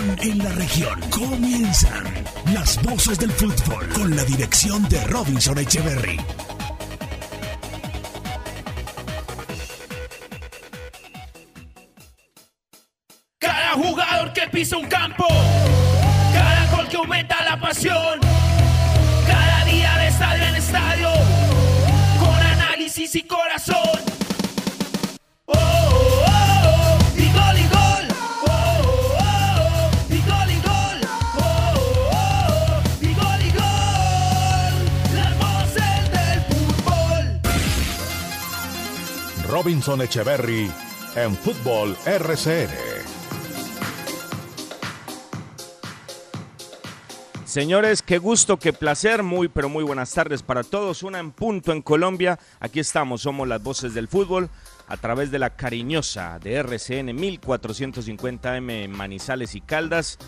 en la región. Comienzan las voces del fútbol con la dirección de Robinson Echeverry. Cada jugador que pisa un campo, Robinson Echeverry en Fútbol RCN. Señores, qué gusto, qué placer, muy pero muy buenas tardes para todos. Una en punto en Colombia. Aquí estamos, somos las voces del fútbol a través de la cariñosa de RCN 1450M en Manizales y Caldas,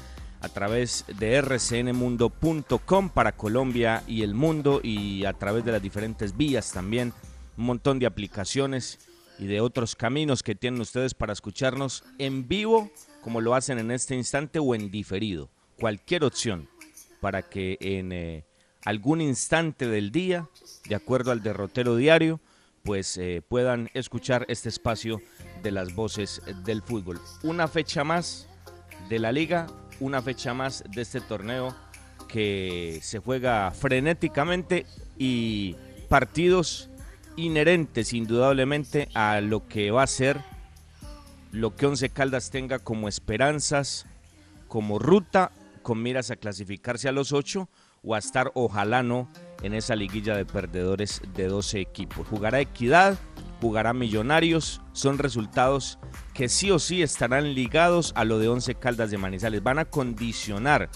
a través de rcnmundo.com para Colombia y el mundo y a través de las diferentes vías también, un montón de aplicaciones y de otros caminos que tienen ustedes para escucharnos en vivo, como lo hacen en este instante o en diferido. Cualquier opción para que en eh, algún instante del día, de acuerdo al derrotero diario, pues eh, puedan escuchar este espacio de las voces del fútbol. Una fecha más de la liga, una fecha más de este torneo que se juega frenéticamente y partidos inherentes indudablemente a lo que va a ser lo que Once Caldas tenga como esperanzas, como ruta con miras a clasificarse a los ocho o a estar, ojalá no, en esa liguilla de perdedores de 12 equipos. Jugará Equidad, jugará Millonarios, son resultados que sí o sí estarán ligados a lo de Once Caldas de Manizales. Van a condicionar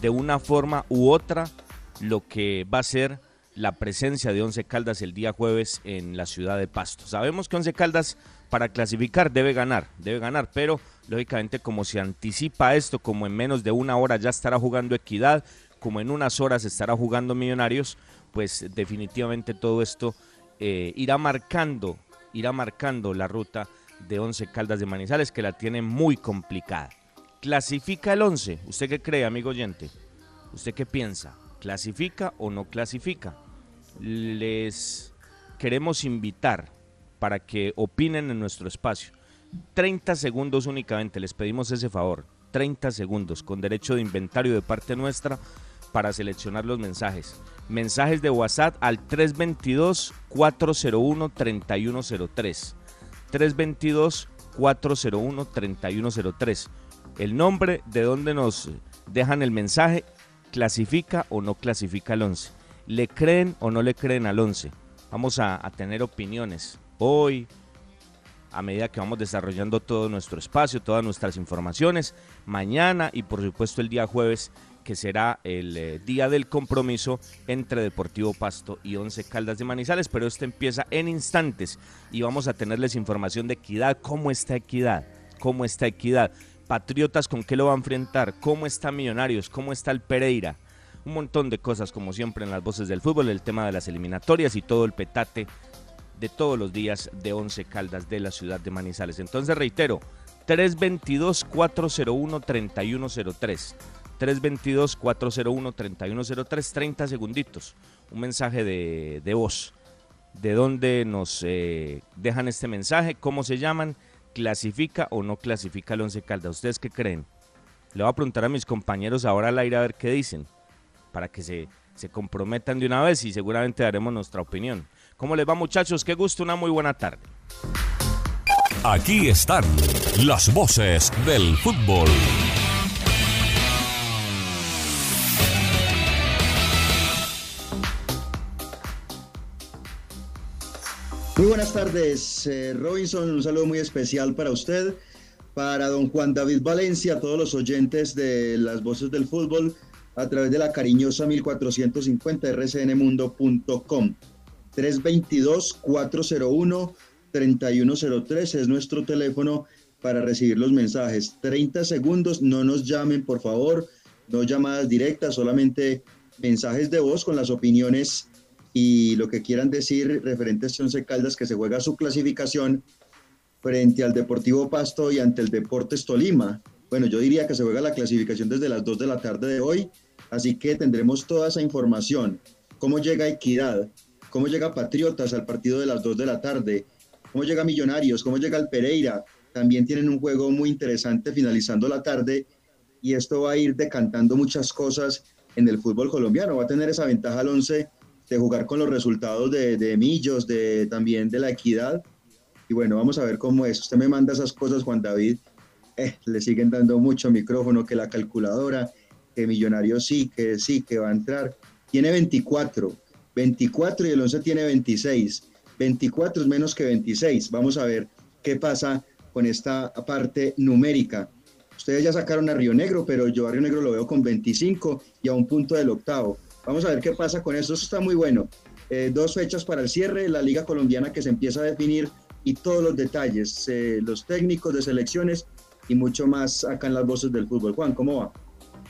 de una forma u otra lo que va a ser la presencia de Once Caldas el día jueves en la ciudad de Pasto. Sabemos que Once Caldas para clasificar debe ganar, debe ganar, pero lógicamente como se anticipa esto, como en menos de una hora ya estará jugando Equidad, como en unas horas estará jugando Millonarios, pues definitivamente todo esto eh, irá marcando, irá marcando la ruta de Once Caldas de Manizales, que la tiene muy complicada. ¿Clasifica el 11? ¿Usted qué cree, amigo oyente? ¿Usted qué piensa? ¿Clasifica o no clasifica? Les queremos invitar para que opinen en nuestro espacio. 30 segundos únicamente, les pedimos ese favor. 30 segundos con derecho de inventario de parte nuestra para seleccionar los mensajes. Mensajes de WhatsApp al 322-401-3103. 322-401-3103. El nombre de donde nos dejan el mensaje, clasifica o no clasifica al 11. ¿Le creen o no le creen al 11? Vamos a, tener opiniones hoy, a medida que vamos desarrollando todo nuestro espacio, todas nuestras informaciones, mañana y por supuesto el día jueves, que será el eh, día del compromiso entre Deportivo Pasto y Once Caldas de Manizales, pero este empieza en instantes y vamos a tenerles información de equidad, cómo está equidad, cómo está equidad, Patriotas con qué lo va a enfrentar, cómo está Millonarios, cómo está el Pereira, un montón de cosas como siempre en las voces del fútbol, el tema de las eliminatorias y todo el petate de todos los días de Once Caldas de la ciudad de Manizales. Entonces reitero, 322-401-3103. 322-401-3103, 30 segunditos. Un mensaje de, de voz. ¿De dónde nos eh, dejan este mensaje? ¿Cómo se llaman? ¿Clasifica o no clasifica el Once Caldas? ¿Ustedes qué creen? Le voy a preguntar a mis compañeros ahora al aire a ver qué dicen. Para que se, se comprometan de una vez y seguramente daremos nuestra opinión. ¿Cómo les va muchachos? Qué gusto, una muy buena tarde. Aquí están las voces del fútbol. Muy buenas tardes, eh, Robinson. Un saludo muy especial para usted, para don Juan David Valencia, a todos los oyentes de las voces del fútbol a través de la cariñosa 1450 rcnmundo.com. 322-401-3103 es nuestro teléfono para recibir los mensajes. 30 segundos, no nos llamen, por favor, no llamadas directas, solamente mensajes de voz con las opiniones y lo que quieran decir referentes a Once Caldas que se juega su clasificación frente al Deportivo Pasto y ante el Deportes Tolima. Bueno, yo diría que se juega la clasificación desde las 2 de la tarde de hoy, así que tendremos toda esa información. Cómo llega Equidad, cómo llega Patriotas al partido de las 2 de la tarde, cómo llega Millonarios, cómo llega el Pereira. También tienen un juego muy interesante finalizando la tarde y esto va a ir decantando muchas cosas en el fútbol colombiano. Va a tener esa ventaja al 11 de jugar con los resultados de, de Millos, de, también de la equidad. Y bueno, vamos a ver cómo es. Usted me manda esas cosas, Juan David. Eh, le siguen dando mucho micrófono, que la calculadora, que Millonario sí, que sí, que va a entrar. Tiene 24, 24 y el 11 tiene 26. 24 es menos que 26. Vamos a ver qué pasa con esta parte numérica. Ustedes ya sacaron a Río Negro, pero yo a Río Negro lo veo con 25 y a un punto del octavo. Vamos a ver qué pasa con eso. Eso está muy bueno. Eh, dos fechas para el cierre, la Liga Colombiana que se empieza a definir y todos los detalles, eh, los técnicos de selecciones y mucho más acá en las voces del fútbol. Juan, ¿cómo va?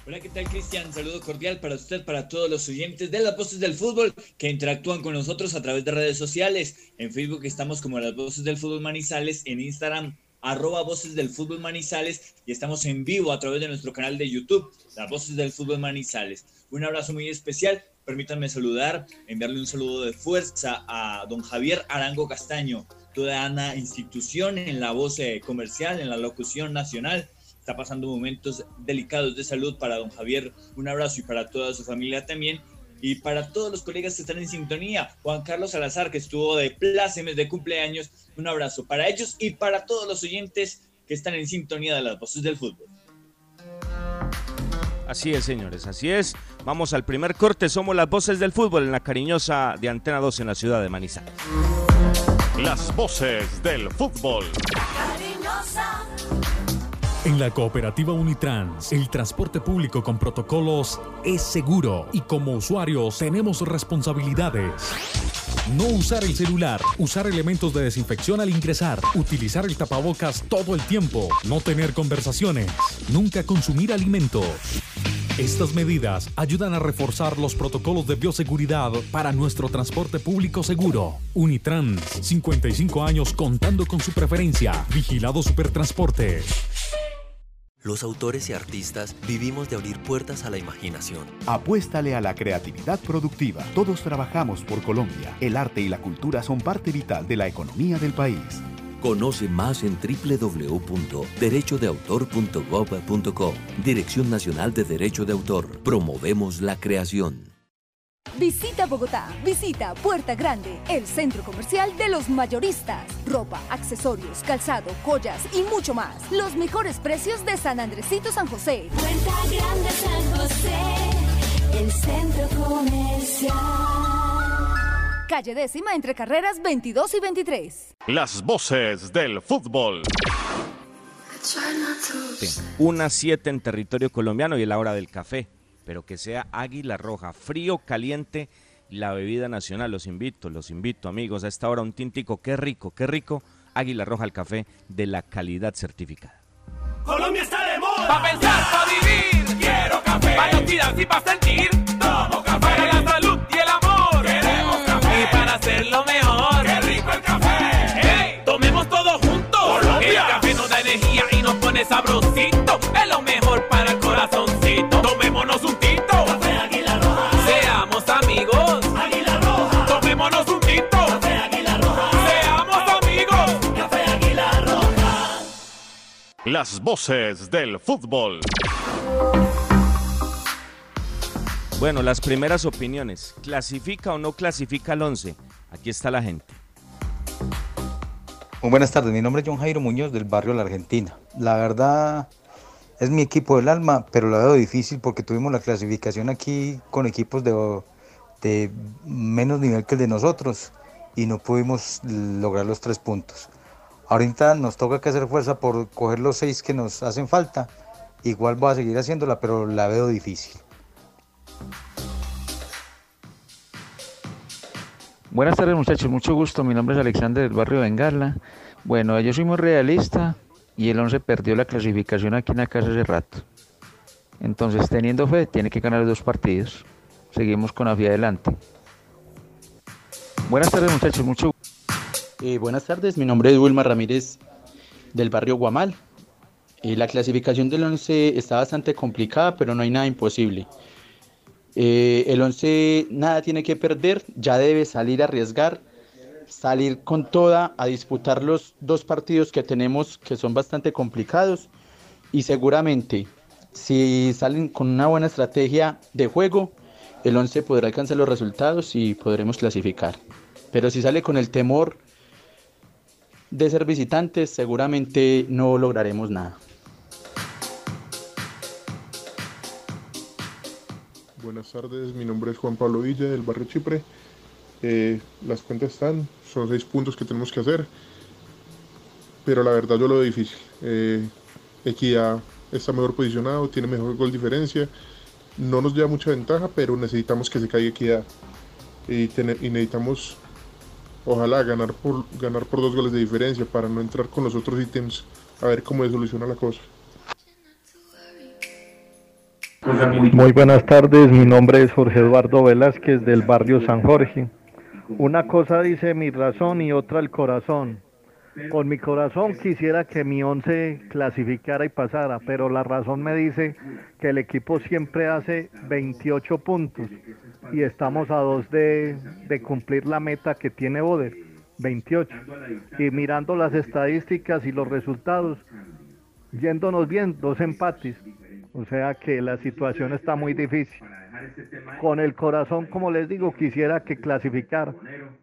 Hola, ¿qué tal Cristian? Saludo cordial para usted, para todos los oyentes de las voces del fútbol que interactúan con nosotros a través de redes sociales. En Facebook estamos como las voces del fútbol Manizales, en Instagram arroba Voces del Fútbol Manizales y estamos en vivo a través de nuestro canal de YouTube, Las Voces del Fútbol Manizales. Un abrazo muy especial, permítanme saludar, enviarle un saludo de fuerza a don Javier Arango Castaño, toda institución en la voz eh, comercial, en la locución nacional. Está pasando momentos delicados de salud para don Javier. Un abrazo y para toda su familia también y para todos los colegas que están en sintonía, Juan Carlos Salazar, que estuvo de plácemes de cumpleaños, un abrazo para ellos y para todos los oyentes que están en sintonía de las voces del fútbol. Así es, señores, así es. Vamos al primer corte. Somos las voces del fútbol en la cariñosa de Antena 2 en la ciudad de Manizales. Las voces del fútbol. Cariñosa. En la cooperativa Unitrans, el transporte público con protocolos es seguro y como usuarios tenemos responsabilidades. No usar el celular, usar elementos de desinfección al ingresar, utilizar el tapabocas todo el tiempo, no tener conversaciones, nunca consumir alimentos. Estas medidas ayudan a reforzar los protocolos de bioseguridad para nuestro transporte público seguro. Unitrans, 55 años contando con su preferencia. Vigilado Supertransporte. Los autores y artistas vivimos de abrir puertas a la imaginación. Apuéstale a la creatividad productiva. Todos trabajamos por Colombia. El arte y la cultura son parte vital de la economía del país. Conoce más en www.derechodeautor.gov.co. Dirección Nacional de Derecho de Autor. Promovemos la creación. Visita Bogotá, visita Puerta Grande, el centro comercial de los mayoristas. Ropa, accesorios, calzado, joyas y mucho más. Los mejores precios de San Andresito San José. Puerta Grande San José, el centro comercial. Calle décima entre carreras 22 y 23. Las voces del fútbol. Una 7 en territorio colombiano y la hora del café pero que sea Águila Roja, frío, caliente, la bebida nacional. Los invito, los invito, amigos, a esta hora un tintico, qué rico, qué rico, Águila Roja el café de la calidad certificada. Colombia está de moda. Pa' pensar, pa' vivir. Quiero café. Pa' y pa' sentir. Para hacerlo mejor. Qué rico el café. Hey, tomemos todo juntos. Colombia. El café nos da energía y nos pone sabrosito. Es lo mejor para el corazoncito. Tomémonos un Las voces del fútbol. Bueno, las primeras opiniones. ¿Clasifica o no clasifica el 11? Aquí está la gente. Muy buenas tardes, mi nombre es John Jairo Muñoz del barrio La Argentina. La verdad es mi equipo del alma, pero la veo difícil porque tuvimos la clasificación aquí con equipos de, de menos nivel que el de nosotros y no pudimos lograr los tres puntos. Ahorita nos toca que hacer fuerza por coger los seis que nos hacen falta. Igual voy a seguir haciéndola, pero la veo difícil. Buenas tardes muchachos, mucho gusto. Mi nombre es Alexander del barrio Bengala. Bueno, yo soy muy realista y el 11 perdió la clasificación aquí en la casa hace rato. Entonces, teniendo fe, tiene que ganar dos partidos. Seguimos con hacia adelante. Buenas tardes muchachos, mucho gusto. Eh, buenas tardes, mi nombre es Wilma Ramírez del barrio Guamal. Eh, la clasificación del 11 está bastante complicada, pero no hay nada imposible. Eh, el 11 nada tiene que perder, ya debe salir a arriesgar, salir con toda a disputar los dos partidos que tenemos que son bastante complicados y seguramente si salen con una buena estrategia de juego, el 11 podrá alcanzar los resultados y podremos clasificar. Pero si sale con el temor de ser visitantes, seguramente no lograremos nada. Buenas tardes, mi nombre es Juan Pablo Villa del barrio Chipre. Eh, las cuentas están, son seis puntos que tenemos que hacer, pero la verdad yo lo veo difícil. Eh, Equidad está mejor posicionado, tiene mejor gol diferencia, no nos lleva mucha ventaja, pero necesitamos que se caiga Equidad y, necesitamos ojalá ganar por, ganar por dos goles de diferencia para no entrar con los otros ítems a ver cómo se soluciona la cosa. Muy buenas tardes, mi nombre es Jorge Eduardo Velázquez del barrio San Jorge. Una cosa dice mi razón y otra el corazón. Con mi corazón quisiera que mi once clasificara y pasara, pero la razón me dice que el equipo siempre hace 28 puntos y estamos a dos de, cumplir la meta que tiene Boder, 28. Y mirando las estadísticas y los resultados, yéndonos bien, dos empates. O sea que la situación está muy difícil. Con el corazón, como les digo, quisiera que clasificar,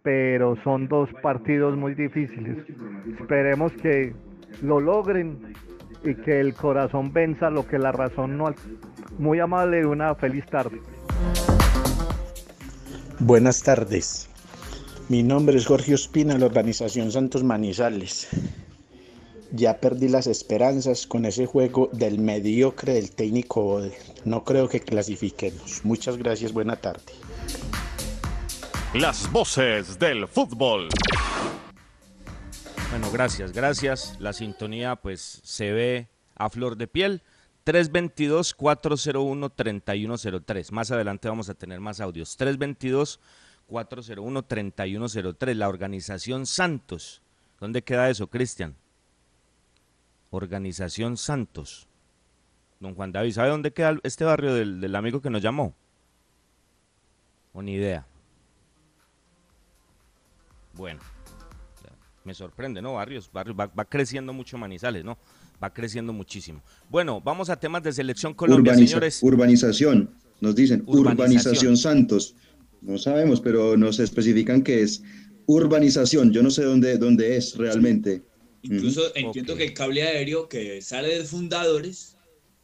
pero son dos partidos muy difíciles. Esperemos que lo logren y que el corazón venza lo que la razón no. Muy amable, una feliz tarde. Buenas tardes. Mi nombre es Jorge Ospina, la organización Santos Manizales. Ya perdí las esperanzas con ese juego del mediocre del técnico No creo que clasifiquemos. Muchas gracias, buena tarde. Las voces del fútbol. Bueno, gracias, gracias. La sintonía pues se ve a flor de piel. 322-401-3103. Más adelante vamos a tener más audios. 322-401-3103. La organización Santos. ¿Dónde queda eso, Cristian? Organización Santos. Don Juan David, ¿sabe dónde queda este barrio del, amigo que nos llamó? O ni idea. Bueno, me sorprende, ¿no? Barrios, barrios va, creciendo mucho Manizales, ¿no? Va creciendo muchísimo. Bueno, vamos a temas de selección Colombia, señores. Urbanización, nos dicen, urbanización. Santos. No sabemos, pero nos especifican que es urbanización. Yo no sé dónde, dónde es realmente. Incluso entiendo que el cable aéreo que sale de fundadores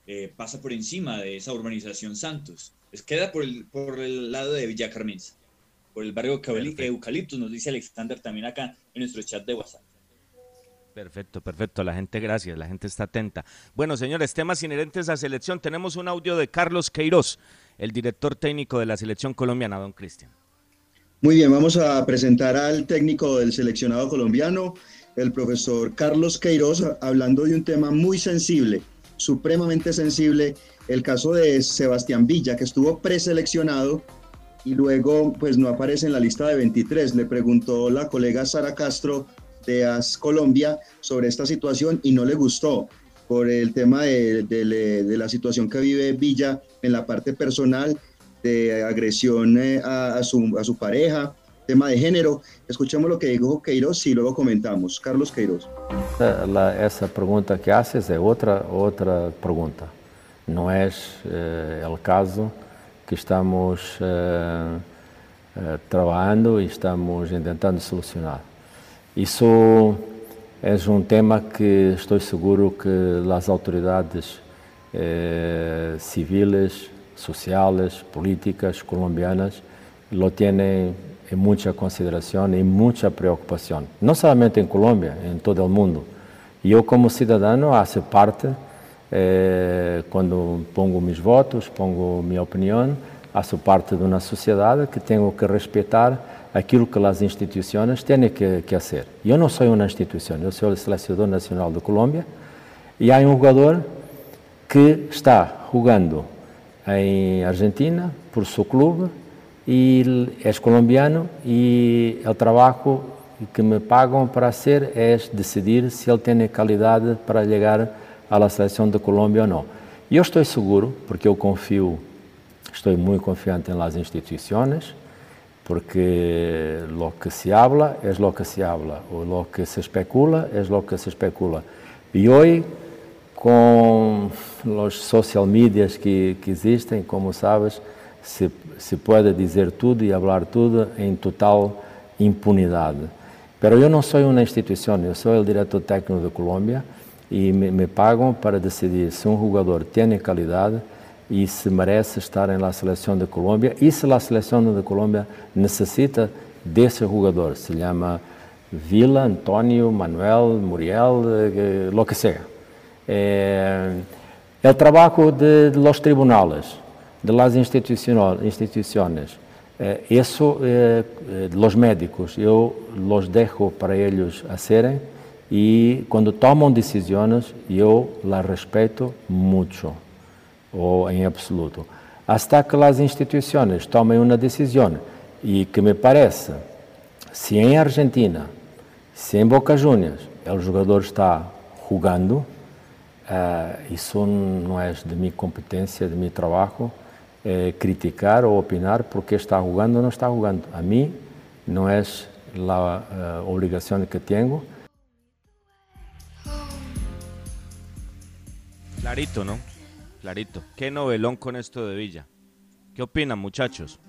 eh, pasa por encima de esa urbanización Santos. Es, queda por el, por el lado de Villa Carmenza, por el barrio Eucaliptus, nos dice Alexander también acá en nuestro chat de WhatsApp. Perfecto, perfecto. La gente, gracias. La gente está atenta. Bueno, señores, temas inherentes a selección. Tenemos un audio de Carlos Queiroz, el director técnico de la selección colombiana, don Cristian. Muy bien, vamos a presentar al técnico del seleccionado colombiano, el profesor Carlos Queiroz, hablando de un tema muy sensible, supremamente sensible, el caso de Sebastián Villa, que estuvo preseleccionado y luego pues no aparece en la lista de 23. Le preguntó la colega Sara Castro de AS Colombia sobre esta situación y no le gustó por el tema de, la situación que vive Villa en la parte personal, de agresión eh, a, su, a su pareja, tema de género. Escuchemos lo que dijo Queiroz y luego comentamos. Carlos Queiroz. esa pregunta que haces es otra, otra pregunta. No es eh, el caso que estamos eh, eh, trabajando y estamos intentando solucionar. Isso é um tema que estou seguro que as autoridades eh, civiles, sociais, políticas colombianas lo têm em muita consideração e muita preocupação, não somente em Colômbia, em todo o mundo. E eu, como cidadão, faço parte, eh, quando pongo meus votos, pongo minha opinião, faço parte de uma sociedade que tenho que respeitar aquilo que as instituições têm que, que fazer. Eu não sou uma instituição, eu sou o selecionador nacional de Colômbia e há um jogador que está jogando em Argentina por seu clube e és colombiano e o trabalho que me pagam para ser é decidir se ele tem qualidade para chegar a la selección de Colombia o no. Yo estoy seguro, porque yo confío, estoy muy confiante en las instituciones, porque lo que se habla es lo que se habla, o lo que se especula es lo que se especula. Y hoy, con los social medias que, que existen, como sabes, se, se puede dizer tudo e falar tudo em total impunidade. Pero eu não sou uma instituição, eu sou o diretor técnico da Colômbia e me, me pagam para decidir se um jogador tem qualidade e se merece estar na seleção da Colômbia e se a seleção da Colômbia necessita desse jogador. Se chama Vila, Antonio, Manuel, Muriel, eh, lo que sea. É, é o trabalho de, los tribunales de las instituciones. Eh, eso, eh, eh, los médicos, yo los dejo para ellos hacer y cuando toman decisiones yo las respeto mucho o en absoluto. Hasta que las instituciones tomen una decisión y que me parece, si en Argentina, si en Boca Juniors el jugador está jugando, uh, eso no es de mi competencia, de mi trabajo, eh, criticar ou opinar porque está jugando ou não está jugando. A mim não é a uh, obrigação que tenho. Clarito, ¿no? Clarito. Qué novelón con esto de Villa. ¿Qué opinan, muchachos?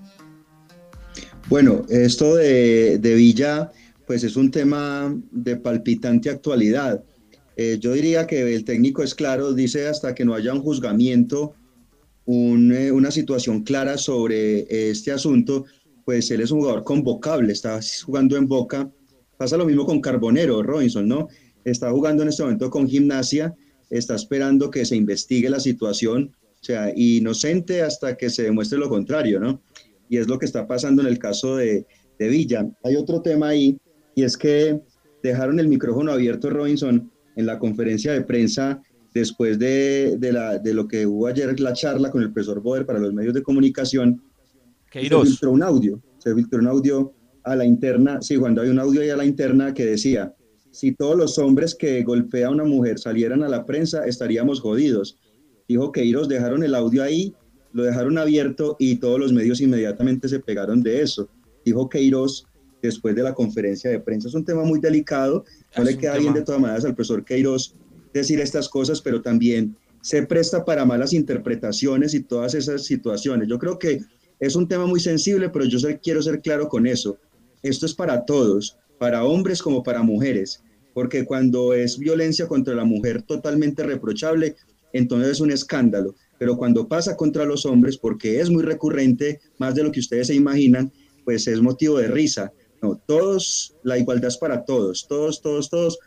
Bueno, esto de, de Villa, pues es un tema de palpitante actualidad. Eh, yo diría que el técnico es claro, dice hasta que no haya un juzgamiento eh, una situación clara sobre este asunto, pues él es un jugador convocable, está jugando en Boca. Pasa lo mismo con Carbonero, Robinson, ¿no? Está jugando en este momento con Gimnasia, está esperando que se investigue la situación, o sea, inocente hasta que se demuestre lo contrario, ¿no? Y es lo que está pasando en el caso de, de Villa. Hay otro tema ahí, y es que dejaron el micrófono abierto, Robinson, en la conferencia de prensa después de, de, la, de lo que hubo ayer la charla con el profesor Boder para los medios de comunicación, se filtró un audio, se filtró un audio a la interna, sí, cuando hay un audio ahí a la interna que decía, si todos los hombres que golpea a una mujer salieran a la prensa, estaríamos jodidos. Dijo Queiroz, dejaron el audio ahí, lo dejaron abierto y todos los medios inmediatamente se pegaron de eso. Dijo Queiroz después de la conferencia de prensa. Es un tema muy delicado, no le queda bien de todas maneras al profesor Queiroz decir estas cosas, pero también se presta para malas interpretaciones y todas esas situaciones. Yo creo que es un tema muy sensible, pero yo quiero ser claro con eso. Esto es para todos, para hombres como para mujeres, porque cuando es violencia contra la mujer totalmente reprochable, entonces es un escándalo. Pero cuando pasa contra los hombres, porque es muy recurrente, más de lo que ustedes se imaginan, pues es motivo de risa. No, todos, la igualdad es para todos, todos, todos, todos.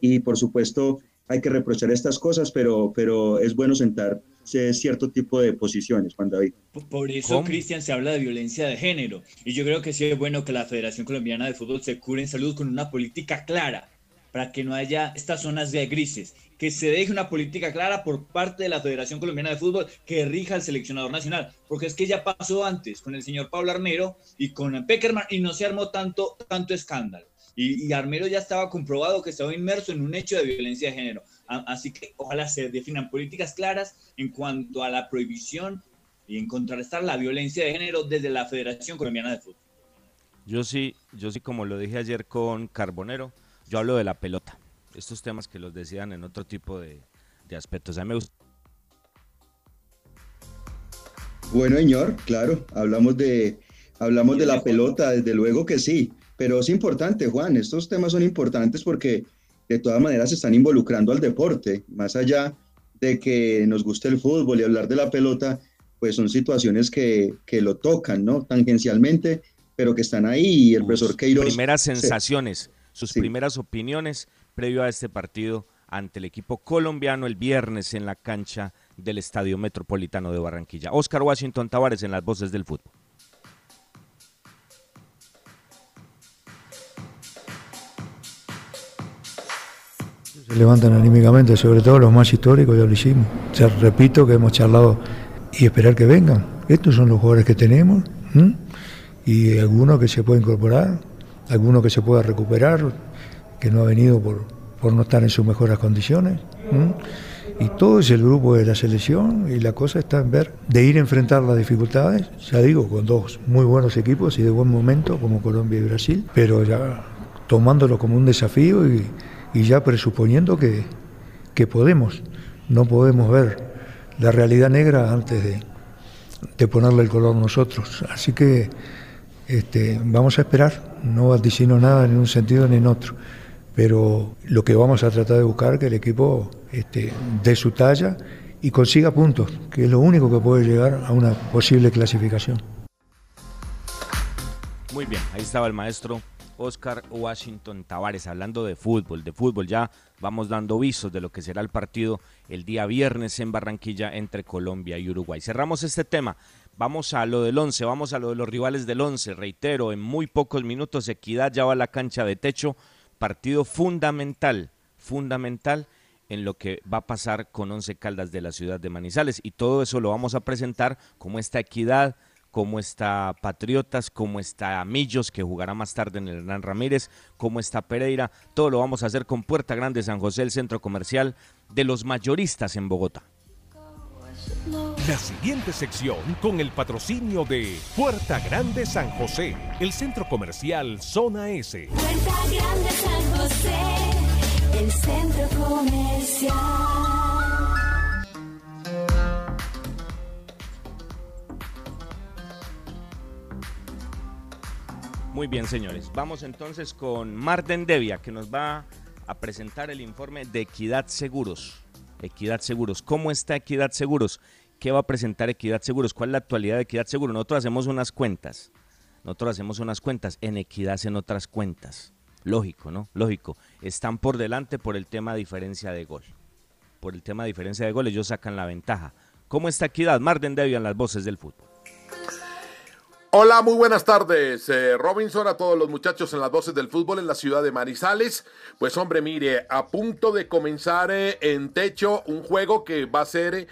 Y por supuesto, hay que reprochar estas cosas, pero, pero es bueno sentar cierto tipo de posiciones, Juan David. Por eso, Cristian, se habla de violencia de género. Y yo creo que sí es bueno que la Federación Colombiana de Fútbol se cure en salud con una política clara, para que no haya estas zonas de grises, que se deje una política clara por parte de la Federación Colombiana de Fútbol que rija al seleccionador nacional, porque es que ya pasó antes con el señor Pablo Armero y con Peckerman y no se armó tanto, tanto escándalo. Y, Armero ya estaba comprobado que estaba inmerso en un hecho de violencia de género. Así que ojalá se definan políticas claras en cuanto a la prohibición y en contrarrestar la violencia de género desde la Federación Colombiana de Fútbol. Yo sí, yo sí, como lo dije ayer con Carbonero, yo hablo de la pelota. Estos temas que los decían en otro tipo de, aspectos. A mí me gusta. Bueno, señor, claro, hablamos de, hablamos de la pelota, desde luego que sí. Pero es importante, Juan, estos temas son importantes porque de todas maneras se están involucrando al deporte, más allá de que nos guste el fútbol y hablar de la pelota, pues son situaciones que, que lo tocan, ¿no? Tangencialmente, pero que están ahí y el profesor Queiroz... Primeras sensaciones, sus primeras opiniones previo a este partido ante el equipo colombiano el viernes en la cancha del Estadio Metropolitano de Barranquilla. Oscar Washington Tavares en las voces del fútbol. Levantan anímicamente, sobre todo los más históricos, ya lo hicimos. Ya repito que hemos charlado y esperar que vengan. Estos son los jugadores que tenemos y algunos que se puede incorporar, algunos que se pueda recuperar, que no ha venido por, por no estar en sus mejores condiciones. y todo es el grupo de la selección y la cosa está en ver de ir a enfrentar las dificultades, ya digo, con dos muy buenos equipos y de buen momento como Colombia y Brasil, pero ya tomándolo como un desafío y, ya presuponiendo que, que podemos, no podemos ver la realidad negra antes de, de ponerle el color nosotros. Así que este, vamos a esperar, no vaticino nada en un sentido ni en otro, pero lo que vamos a tratar de buscar es que el equipo este, dé su talla y consiga puntos, que es lo único que puede llegar a una posible clasificación. Muy bien, ahí estaba el maestro Oscar Washington Tavares hablando de fútbol, de fútbol ya vamos dando visos de lo que será el partido el día viernes en Barranquilla entre Colombia y Uruguay. Cerramos este tema. Vamos a lo del 11, vamos a lo de los rivales del 11. Reitero, en muy pocos minutos Equidad ya va a la cancha de techo. Partido fundamental, fundamental en lo que va a pasar con Once Caldas de la ciudad de Manizales. Y todo eso lo vamos a presentar como esta equidad, como está Patriotas, como está Millos, que jugará más tarde en el Hernán Ramírez, como está Pereira. Todo lo vamos a hacer con Puerta Grande San José, el centro comercial de los mayoristas en Bogotá. La siguiente sección con el patrocinio de Puerta Grande San José, el centro comercial Zona S. Puerta Grande San José, el centro comercial. Muy bien, señores. Vamos entonces con Marden Devia, que nos va a presentar el informe de Equidad Seguros. Equidad Seguros. ¿Cómo está Equidad Seguros? ¿Qué va a presentar Equidad Seguros? ¿Cuál es la actualidad de Equidad Seguros? Nosotros hacemos unas cuentas. Nosotros hacemos unas cuentas. En Equidad hacen otras cuentas. Lógico, ¿no? Lógico. Están por delante por el tema de diferencia de gol. Por el tema de diferencia de gol, ellos sacan la ventaja. ¿Cómo está Equidad? Marden Debian, las voces del fútbol. Hola, muy buenas tardes. Eh, Robinson, a todos los muchachos en las voces del fútbol en la ciudad de Manizales. Pues hombre, mire, a punto de comenzar eh, en techo un juego que va a ser eh,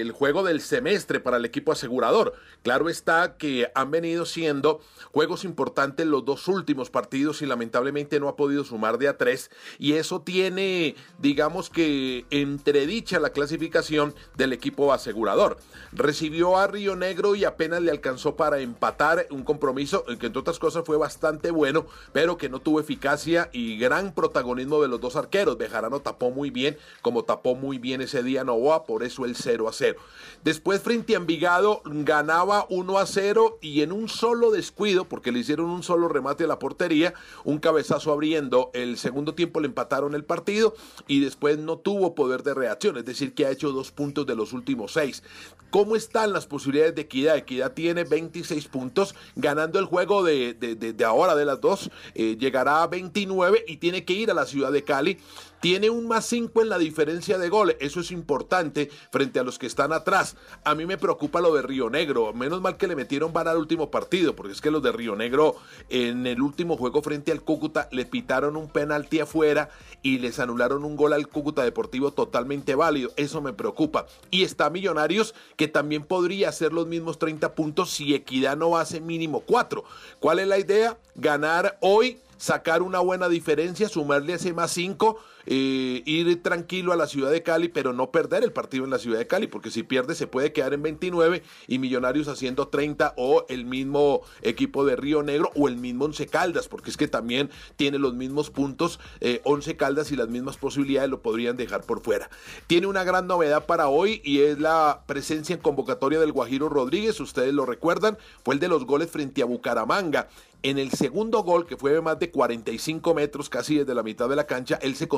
el juego del semestre para el equipo asegurador. Claro está que han venido siendo juegos importantes los dos últimos partidos y lamentablemente no ha podido sumar de a tres. Y eso tiene, digamos que, entredicha la clasificación del equipo asegurador. Recibió a Río Negro y apenas le alcanzó para empatar un compromiso que entre otras cosas fue bastante bueno, pero que no tuvo eficacia y gran protagonismo de los dos arqueros. Bejarano tapó muy bien, como tapó muy bien ese día Novoa, por eso el 0 a 0. Después frente a Envigado ganaba 1 a 0 y en un solo descuido, porque le hicieron un solo remate a la portería, un cabezazo abriendo, el segundo tiempo le empataron el partido y después no tuvo poder de reacción, es decir, que ha hecho dos puntos de los últimos seis. ¿Cómo están las posibilidades de Equidad? Equidad tiene 26 puntos ganando el juego de, de, ahora de las dos, eh, llegará a 29 y tiene que ir a la ciudad de Cali tiene un más 5 en la diferencia de goles. Eso es importante frente a los que están atrás. A mí me preocupa lo de Río Negro. Menos mal que le metieron vara al último partido, porque es que los de Río Negro en el último juego frente al Cúcuta le pitaron un penalti afuera y les anularon un gol al Cúcuta Deportivo totalmente válido. Eso me preocupa. Y está Millonarios que también podría hacer los mismos 30 puntos si Equidad no hace mínimo 4. ¿Cuál es la idea? Ganar hoy sacar una buena diferencia, sumarle ese más 5 eh, ir tranquilo a la ciudad de Cali, pero no perder el partido en la ciudad de Cali, porque si pierde se puede quedar en 29 y Millonarios haciendo 30 o el mismo equipo de Río Negro o el mismo Once Caldas, porque es que también tiene los mismos puntos, eh, Once Caldas y las mismas posibilidades lo podrían dejar por fuera. Tiene una gran novedad para hoy y es la presencia en convocatoria del Guajiro Rodríguez, ustedes lo recuerdan, fue el de los goles frente a Bucaramanga. En el segundo gol, que fue de más de 45 metros, casi desde la mitad de la cancha, él se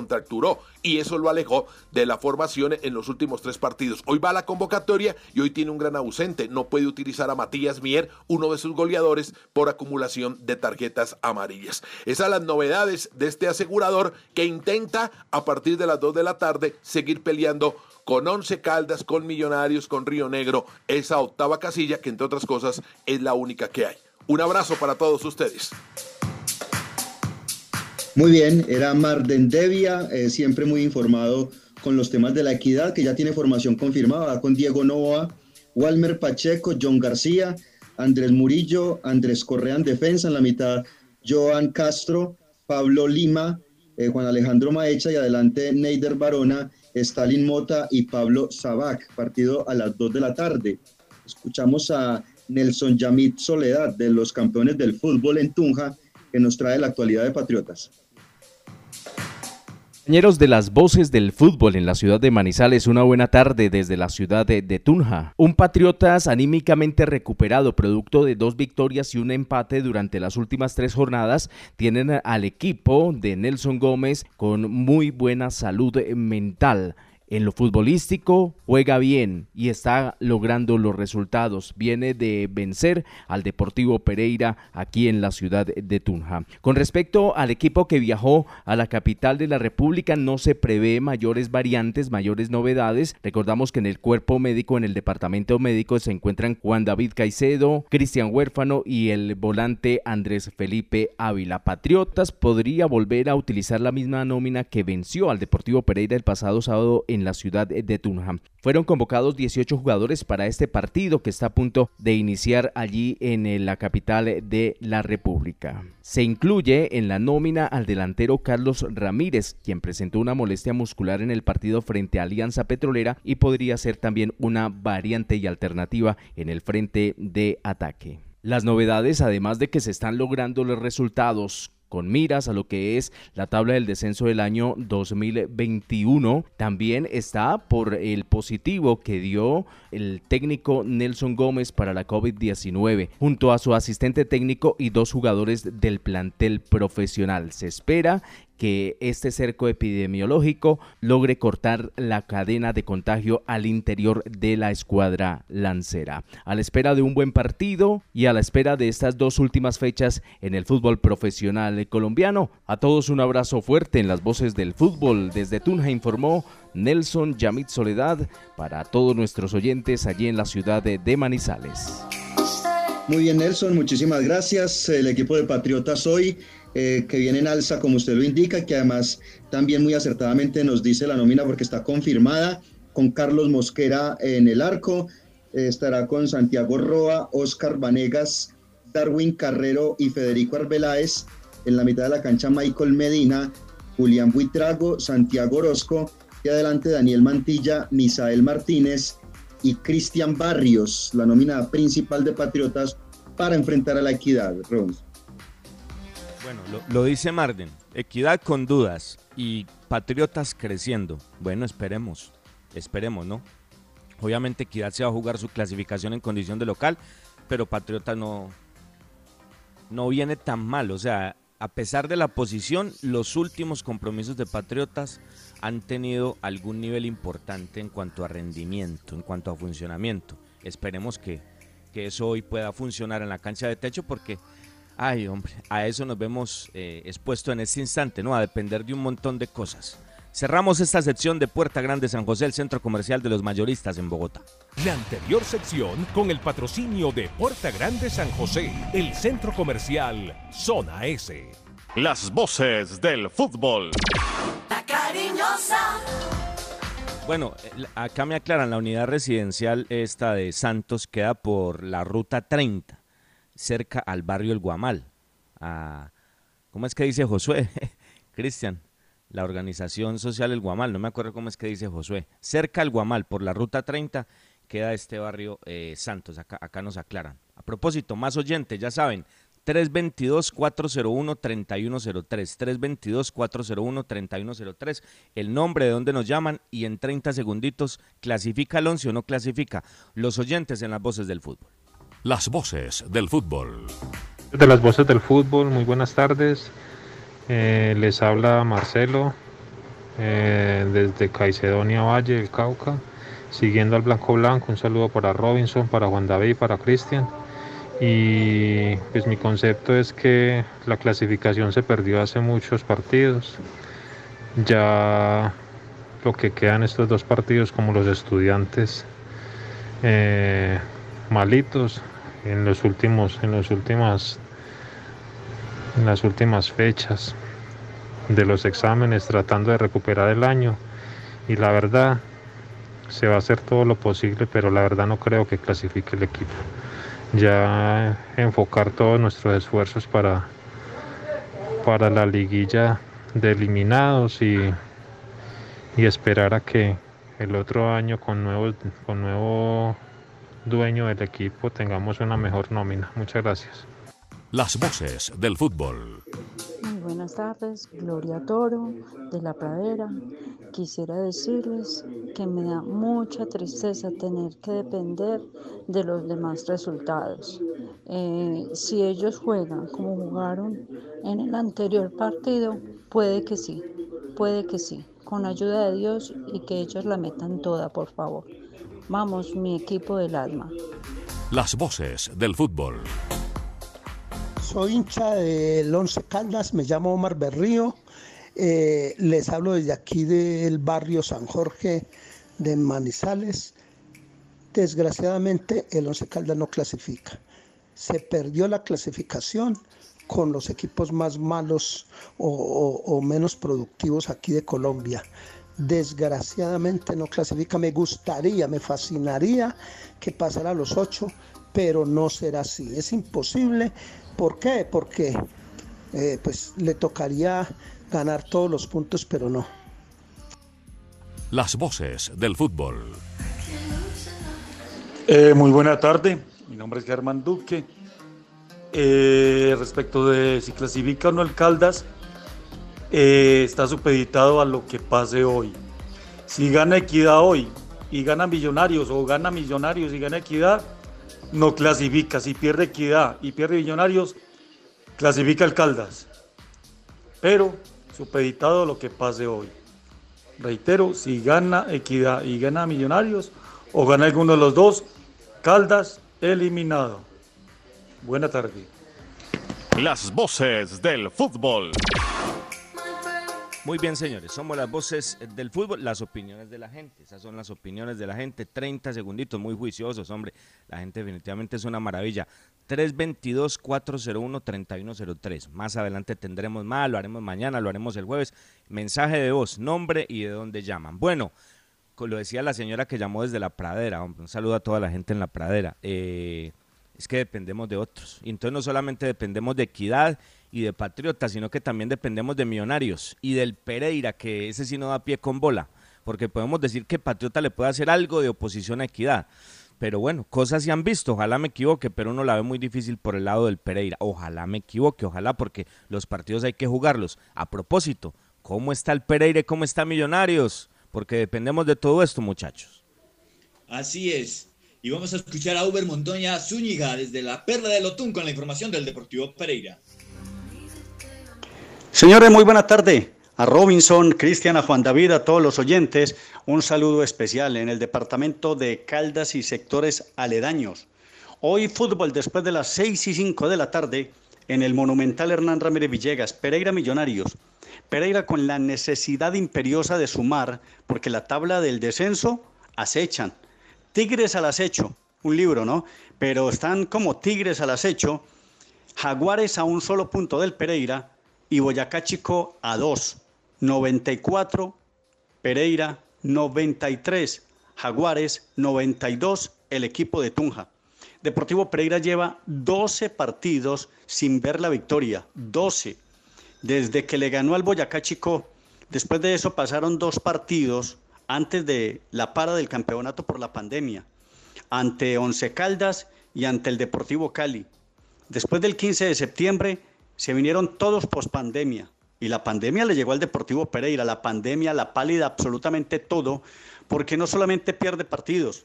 y eso lo alejó de la formación en los últimos tres partidos. Hoy va a la convocatoria y hoy tiene un gran ausente. No puede utilizar a Matías Mier, uno de sus goleadores, por acumulación de tarjetas amarillas. Esas las novedades de este asegurador que intenta, a partir de las 2 de la tarde, seguir peleando con Once Caldas, con Millonarios, con Río Negro, esa octava casilla que entre otras cosas es la única que hay. Un abrazo para todos ustedes. Muy bien, era Marden Devia, eh, siempre muy informado con los temas de la equidad, que ya tiene formación confirmada con Diego Novoa, Walmer Pacheco, John García, Andrés Murillo, Andrés Correa en defensa, en la mitad Joan Castro, Pablo Lima, eh, Juan Alejandro Maecha y adelante Neider Barona, Stalin Mota y Pablo Sabac. Partido a las 2 de la tarde. Escuchamos a Nelson Yamit Soledad de los campeones del fútbol en Tunja que nos trae la actualidad de Patriotas. Compañeros de las voces del fútbol en la ciudad de Manizales, una buena tarde desde la ciudad de, de, Tunja. Un Patriotas anímicamente recuperado, producto de dos victorias y un empate durante las últimas tres jornadas, tienen al equipo de Nelson Gómez con muy buena salud mental. En lo futbolístico juega bien y está logrando los resultados. Viene de vencer al Deportivo Pereira aquí en la ciudad de Tunja. Con respecto al equipo que viajó a la capital de la República, no se prevé mayores variantes, mayores novedades. Recordamos que en el cuerpo médico, en el departamento médico, se encuentran Juan David Caicedo, Cristian Huérfano y el volante Andrés Felipe Ávila. Patriotas podría volver a utilizar la misma nómina que venció al Deportivo Pereira el pasado sábado en la ciudad de Tunham. Fueron convocados 18 jugadores para este partido que está a punto de iniciar allí en la capital de la República. Se incluye en la nómina al delantero Carlos Ramírez, quien presentó una molestia muscular en el partido frente a Alianza Petrolera y podría ser también una variante y alternativa en el frente de ataque. Las novedades, además de que se están logrando los resultados con miras a lo que es la tabla del descenso del año 2021. También está por el positivo que dio el técnico Nelson Gómez para la COVID-19, junto a su asistente técnico y dos jugadores del plantel profesional. Se espera que este cerco epidemiológico logre cortar la cadena de contagio al interior de la escuadra lancera. A la espera de un buen partido y a la espera de estas dos últimas fechas en el fútbol profesional colombiano, a todos un abrazo fuerte en las voces del fútbol. Desde Tunja informó Nelson Yamit Soledad para todos nuestros oyentes allí en la ciudad de Manizales. Muy bien, Nelson, muchísimas gracias. El equipo de Patriotas hoy eh, que viene en alza, como usted lo indica, que además también muy acertadamente nos dice la nómina porque está confirmada, con Carlos Mosquera en el arco, estará con Santiago Roa, Oscar Vanegas, Darwin Carrero y Federico Arbeláez, en la mitad de la cancha Michael Medina, Julián Buitrago, Santiago Orozco, y adelante Daniel Mantilla, Misael Martínez y Cristian Barrios, la nómina principal de Patriotas para enfrentar a la equidad, Rons. Lo, dice Marden, equidad con dudas y Patriotas creciendo. Bueno, esperemos, esperemos, ¿no? Obviamente Equidad se va a jugar su clasificación en condición de local, pero Patriotas no, no viene tan mal. O sea, a pesar de la posición, los últimos compromisos de Patriotas han tenido algún nivel importante en cuanto a rendimiento, en cuanto a funcionamiento. Esperemos que, que eso hoy pueda funcionar en la cancha de techo porque Ay, hombre, a eso nos vemos eh, expuesto en este instante, ¿no? A depender de un montón de cosas. Cerramos esta sección de Puerta Grande San José, el centro comercial de los mayoristas en Bogotá. La anterior sección con el patrocinio de Puerta Grande San José, el centro comercial Zona S. Las voces del fútbol. La cariñosa. Bueno, eh, acá me aclaran, la unidad residencial esta de Santos queda por la ruta 30 cerca al barrio El Guamal. ¿Cómo es que dice Josué? Cristian, la organización social El Guamal, no me acuerdo cómo es que dice Josué. Cerca al Guamal, por la ruta 30, queda este barrio eh, Santos, acá, nos aclaran. A propósito, más oyentes, ya saben, 322-401-3103. 322-401-3103. El nombre de donde nos llaman y en 30 segunditos clasifica 11 o no clasifica. Los oyentes en las voces del fútbol. Las voces del fútbol. De las voces del fútbol, muy buenas tardes. Eh, les habla Marcelo eh, desde Caicedonia Valle, el Cauca. Siguiendo al Blanco Blanco, un saludo para Robinson, para Juan David, para Cristian. Y pues mi concepto es que la clasificación se perdió hace muchos partidos. Ya lo que quedan estos dos partidos como los estudiantes eh, malitos en los últimos en las últimas en las últimas fechas de los exámenes tratando de recuperar el año. Y la verdad se va a hacer todo lo posible pero la verdad no creo que clasifique el equipo. Ya enfocar todos nuestros esfuerzos para para la liguilla de eliminados y, y esperar a que el otro año con nuevo, con nuevo dueño del equipo tengamos una mejor nómina. Muchas gracias. Las voces del fútbol. Muy buenas tardes, Gloria Toro de la Pradera. Quisiera decirles que me da mucha tristeza tener que depender de los demás resultados. Eh, si ellos juegan como jugaron en el anterior partido, puede que sí, puede que sí, con ayuda de Dios y que ellos la metan toda, por favor. Vamos, mi equipo del alma. Las voces del fútbol. Soy hincha del Once Caldas, me llamo Omar Berrío. Eh, les hablo desde aquí del barrio San Jorge de Manizales. Desgraciadamente el Once Caldas no clasifica. Se perdió la clasificación con los equipos más malos o, o- o menos productivos aquí de Colombia. Desgraciadamente no clasifica. Me gustaría, me fascinaría que pasara a los ocho, pero no será así. Es imposible. ¿Por qué? Porque eh, pues le tocaría ganar todos los puntos, pero no. Las voces del fútbol. Eh, muy buena tarde, mi nombre es Germán Duque. Eh, respecto de si clasifica o no el Caldas, eh, está supeditado a lo que pase hoy. Si gana Equidad hoy y gana Millonarios o gana Millonarios y gana Equidad, no clasifica. Si pierde Equidad y pierde Millonarios, clasifica el Caldas. Pero supeditado a lo que pase hoy. Reitero, si gana Equidad y gana Millonarios o gana alguno de los dos, Caldas eliminado. Buena tarde. Las voces del fútbol. Muy bien, señores, somos las voces del fútbol, las opiniones de la gente. Esas son las opiniones de la gente. 30 segunditos, muy juiciosos, hombre. La gente definitivamente es una maravilla. 322-401-3103. Más adelante tendremos más, lo haremos mañana, lo haremos el jueves. Mensaje de voz, nombre y de dónde llaman. Bueno, lo decía la señora que llamó desde la pradera. hombre, un saludo a toda la gente en la pradera. Eh, es que dependemos de otros. Y entonces no solamente dependemos de Equidad y de Patriotas, sino que también dependemos de Millonarios y del Pereira, que ese sí no da pie con bola, porque podemos decir que Patriota le puede hacer algo de oposición a Equidad. Pero bueno, cosas se han visto, ojalá me equivoque, pero uno la ve muy difícil por el lado del Pereira. Ojalá me equivoque, ojalá, porque los partidos hay que jugarlos. A propósito, ¿cómo está el Pereira y cómo está Millonarios? Porque dependemos de todo esto, muchachos. Así es. Y vamos a escuchar a Uber Montoya Zúñiga desde la Perla del Otún con la información del Deportivo Pereira. Señores, muy buena tarde. A Robinson, Cristian, a Juan David, a todos los oyentes, un saludo especial en el departamento de Caldas y sectores aledaños. Hoy fútbol después de las 6 y 5 de la tarde en el monumental Hernán Ramírez Villegas, Pereira Millonarios. Pereira con la necesidad imperiosa de sumar porque la tabla del descenso acechan. Tigres al acecho, un libro, ¿no? Pero están como tigres al acecho. Jaguares a un solo punto del Pereira y Boyacá Chico a dos. 94, Pereira 93, Jaguares 92, el equipo de Tunja. Deportivo Pereira lleva 12 partidos sin ver la victoria, 12. Desde que le ganó al Boyacá Chico, después de eso pasaron dos partidos antes de la para del campeonato por la pandemia, ante Once Caldas y ante el Deportivo Cali. Después del 15 de septiembre se vinieron todos post pandemia y la pandemia le llegó al Deportivo Pereira, la pandemia, la pálida, absolutamente todo, porque no solamente pierde partidos,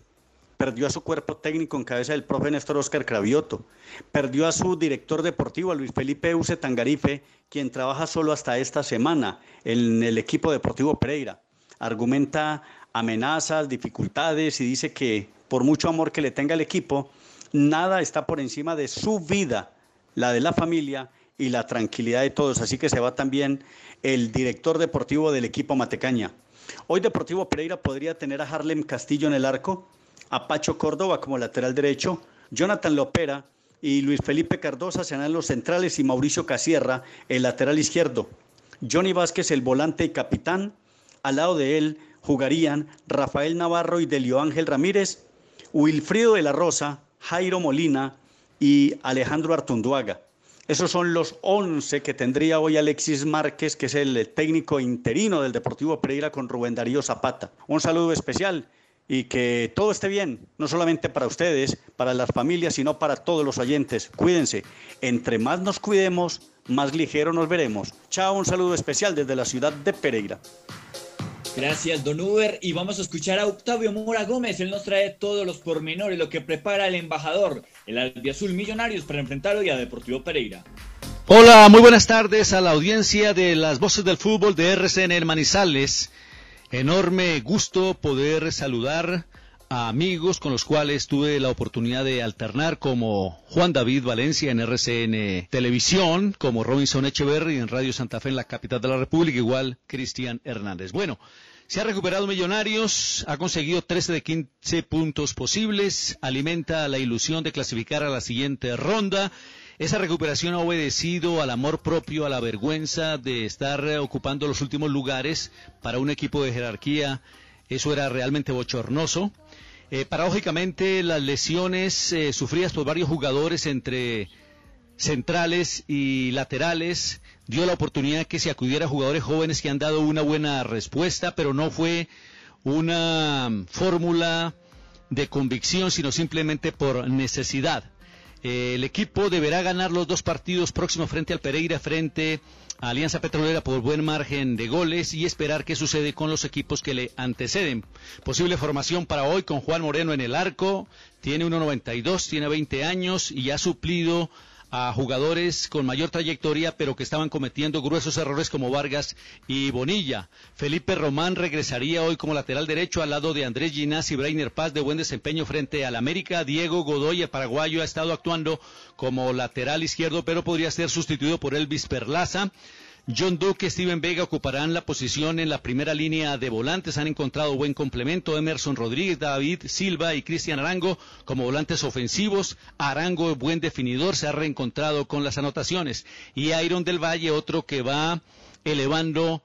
perdió a su cuerpo técnico en cabeza del profe Néstor Oscar Cravioto, perdió a su director deportivo, a Luis Felipe Use Tangarife, quien trabaja solo hasta esta semana en el equipo deportivo Pereira. Argumenta amenazas, dificultades y dice que por mucho amor que le tenga el equipo, nada está por encima de su vida, la de la familia y la tranquilidad de todos. Así que se va también el director deportivo del equipo Matecaña. Hoy Deportivo Pereira podría tener a Harlem Castillo en el arco, a Pacho Córdoba como lateral derecho, Jonathan Lopera y Luis Felipe Cardosa serán los centrales y Mauricio Casierra el lateral izquierdo. Johnny Vázquez el volante y capitán. Al lado de él jugarían Rafael Navarro y Delio Ángel Ramírez, Wilfrido de la Rosa, Jairo Molina y Alejandro Artunduaga. Esos son los 11 que tendría hoy Alexis Márquez, que es el técnico interino del Deportivo Pereira con Rubén Darío Zapata. Un saludo especial y que todo esté bien, no solamente para ustedes, para las familias, sino para todos los oyentes. Cuídense. Entre más nos cuidemos, más ligero nos veremos. Chao, un saludo especial desde la ciudad de Pereira. Gracias, Don Uber. Y vamos a escuchar a Octavio Mora Gómez. Él nos trae todos los pormenores, lo que prepara el embajador, el Albiazul Millonarios, para enfrentar hoy a Deportivo Pereira. Hola, muy buenas tardes a la audiencia de las voces del fútbol de RCN Manizales. Enorme gusto poder saludar amigos con los cuales tuve la oportunidad de alternar como Juan David Valencia en RCN Televisión, como Robinson Echeverry en Radio Santa Fe en la capital de la República, igual Cristian Hernández. Bueno, se ha recuperado Millonarios, ha conseguido 13 de 15 puntos posibles, alimenta la ilusión de clasificar a la siguiente ronda. Esa recuperación ha obedecido al amor propio, a la vergüenza de estar ocupando los últimos lugares para un equipo de jerarquía. Eso era realmente bochornoso. Eh, paradójicamente, las lesiones eh, sufridas por varios jugadores entre centrales y laterales dio la oportunidad que se acudiera jugadores jóvenes que han dado una buena respuesta, pero no fue una fórmula de convicción, sino simplemente por necesidad. Eh, el equipo deberá ganar los dos partidos próximos frente al Pereira, frente Alianza Petrolera por buen margen de goles y esperar qué sucede con los equipos que le anteceden. Posible formación para hoy con Juan Moreno en el arco, tiene 1.92, tiene 20 años y ha suplido a jugadores con mayor trayectoria, pero que estaban cometiendo gruesos errores como Vargas y Bonilla. Felipe Román regresaría hoy como lateral derecho al lado de Andrés Ginás y Brainer Paz de buen desempeño frente al América. Diego Godoy, el paraguayo, ha estado actuando como lateral izquierdo, pero podría ser sustituido por Elvis Perlaza. John Duque, Steven Vega ocuparán la posición en la primera línea de volantes. Han encontrado buen complemento. Emerson Rodríguez, David Silva y Cristian Arango como volantes ofensivos. Arango, buen definidor, se ha reencontrado con las anotaciones. Y Iron del Valle, otro que va elevando,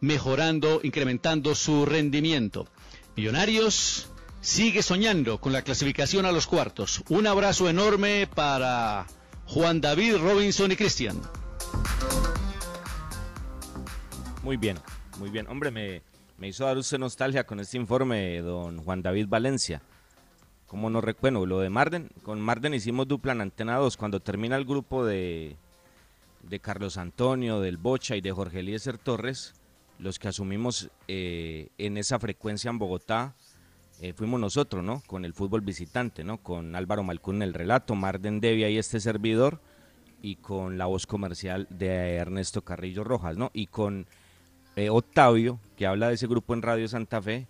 mejorando, incrementando su rendimiento. Millonarios sigue soñando con la clasificación a los cuartos. Un abrazo enorme para Juan David, Robinson y Cristian. Muy bien, muy bien. Hombre, me, me hizo dar usted nostalgia con este informe don Juan David Valencia. Como no recuerdo, lo de Marden, con Marden hicimos dupla en Antena 2. Cuando termina el grupo de, de Carlos Antonio, del Bocha y de Jorge Eliezer Torres, los que asumimos eh, en esa frecuencia en Bogotá, eh, fuimos nosotros, ¿no? Con el fútbol visitante, ¿no? Con Álvaro Malcún en el relato, Marden Devia y este servidor, y con la voz comercial de Ernesto Carrillo Rojas, ¿no? Y con eh, Octavio, que habla de ese grupo en Radio Santa Fe,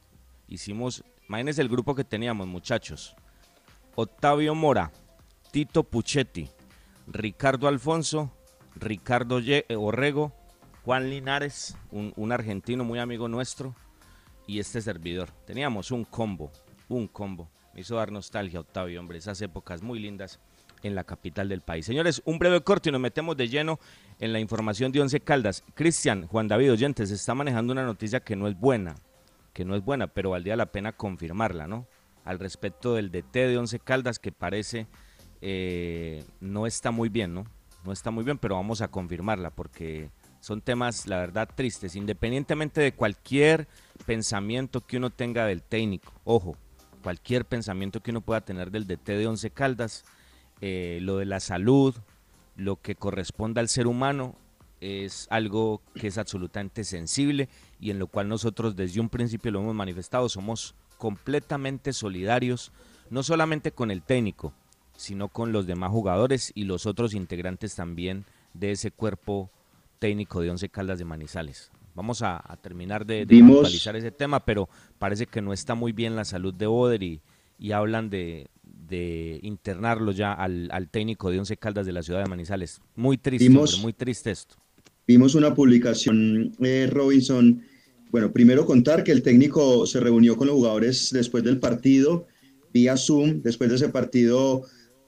hicimos, imagínense el grupo que teníamos, muchachos. Octavio Mora, Tito Puchetti, Ricardo Alfonso, Ricardo Ye- eh, Orrego, Juan Linares, un, un argentino muy amigo nuestro, y este servidor. Teníamos un combo, un combo. Me hizo dar nostalgia, Octavio, hombre, esas épocas muy lindas en la capital del país. Señores, un breve corte y nos metemos de lleno en la información de Once Caldas. Cristian, Juan David Oyentes, está manejando una noticia que no es buena, que no es buena, pero valdría la pena confirmarla, ¿no? Al respecto del DT de Once Caldas, que parece eh, no está muy bien, ¿no? No está muy bien, pero vamos a confirmarla porque son temas, la verdad, tristes, independientemente de cualquier pensamiento que uno tenga del técnico. Ojo, cualquier pensamiento que uno pueda tener del DT de Once Caldas, eh, lo de la salud, lo que corresponde al ser humano, es algo que es absolutamente sensible y en lo cual nosotros desde un principio lo hemos manifestado, somos completamente solidarios, no solamente con el técnico, sino con los demás jugadores y los otros integrantes también de ese cuerpo técnico de Once Caldas de Manizales. Vamos a, a terminar de, de ese tema, pero parece que no está muy bien la salud de Oder y, y hablan de, de internarlo ya al, al técnico de Once Caldas de la ciudad de Manizales. Muy triste, Vimos- muy triste esto. Vimos una publicación, eh, Robinson. Bueno, primero contar que el técnico se reunió con los jugadores después del partido, vía Zoom, después de ese partido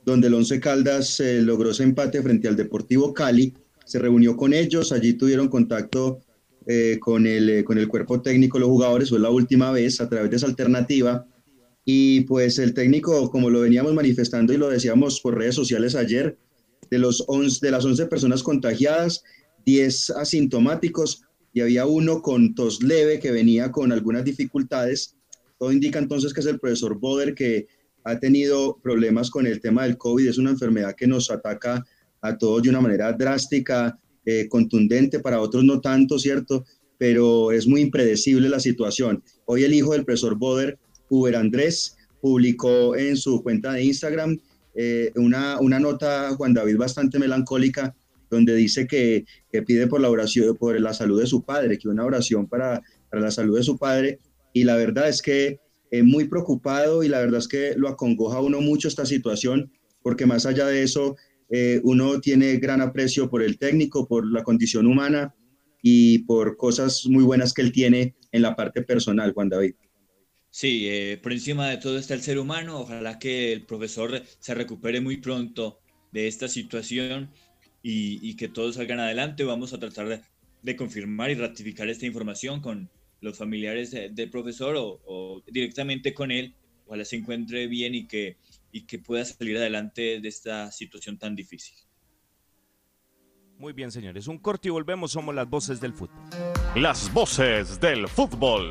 donde el Once Caldas eh, logró ese empate frente al Deportivo Cali. Se reunió con ellos, allí tuvieron contacto eh, con, el, eh, con el cuerpo técnico, los jugadores, fue la última vez a través de esa alternativa. Y pues el técnico, como lo veníamos manifestando y lo decíamos por redes sociales ayer, de, los 11, de las 11 personas contagiadas, 10 asintomáticos y había uno con tos leve que venía con algunas dificultades. Todo indica entonces que es el profesor Boder que ha tenido problemas con el tema del COVID. Es una enfermedad que nos ataca a todos de una manera drástica, eh, contundente, para otros no tanto, ¿cierto? Pero es muy impredecible la situación. Hoy el hijo del profesor Boder, Uber Andrés, publicó en su cuenta de Instagram eh, una, una nota, Juan David, bastante melancólica, donde dice que, que, pide por la oración, por la salud de su padre, que una oración para, para la salud de su padre. Y la verdad es que es muy preocupado y la verdad es que lo acongoja uno mucho esta situación, porque más allá de eso, eh, uno tiene gran aprecio por el técnico, por la condición humana y por cosas muy buenas que él tiene en la parte personal, Juan David. Sí, eh, por encima de todo está el ser humano. Ojalá que el profesor se recupere muy pronto de esta situación y, que todos salgan adelante. Vamos a tratar de, confirmar y ratificar esta información con los familiares del profesor o, directamente con él. Ojalá se encuentre bien y que, y que pueda salir adelante de esta situación tan difícil. Muy bien, señores. Un corte y volvemos. Somos las voces del fútbol. Las voces del fútbol.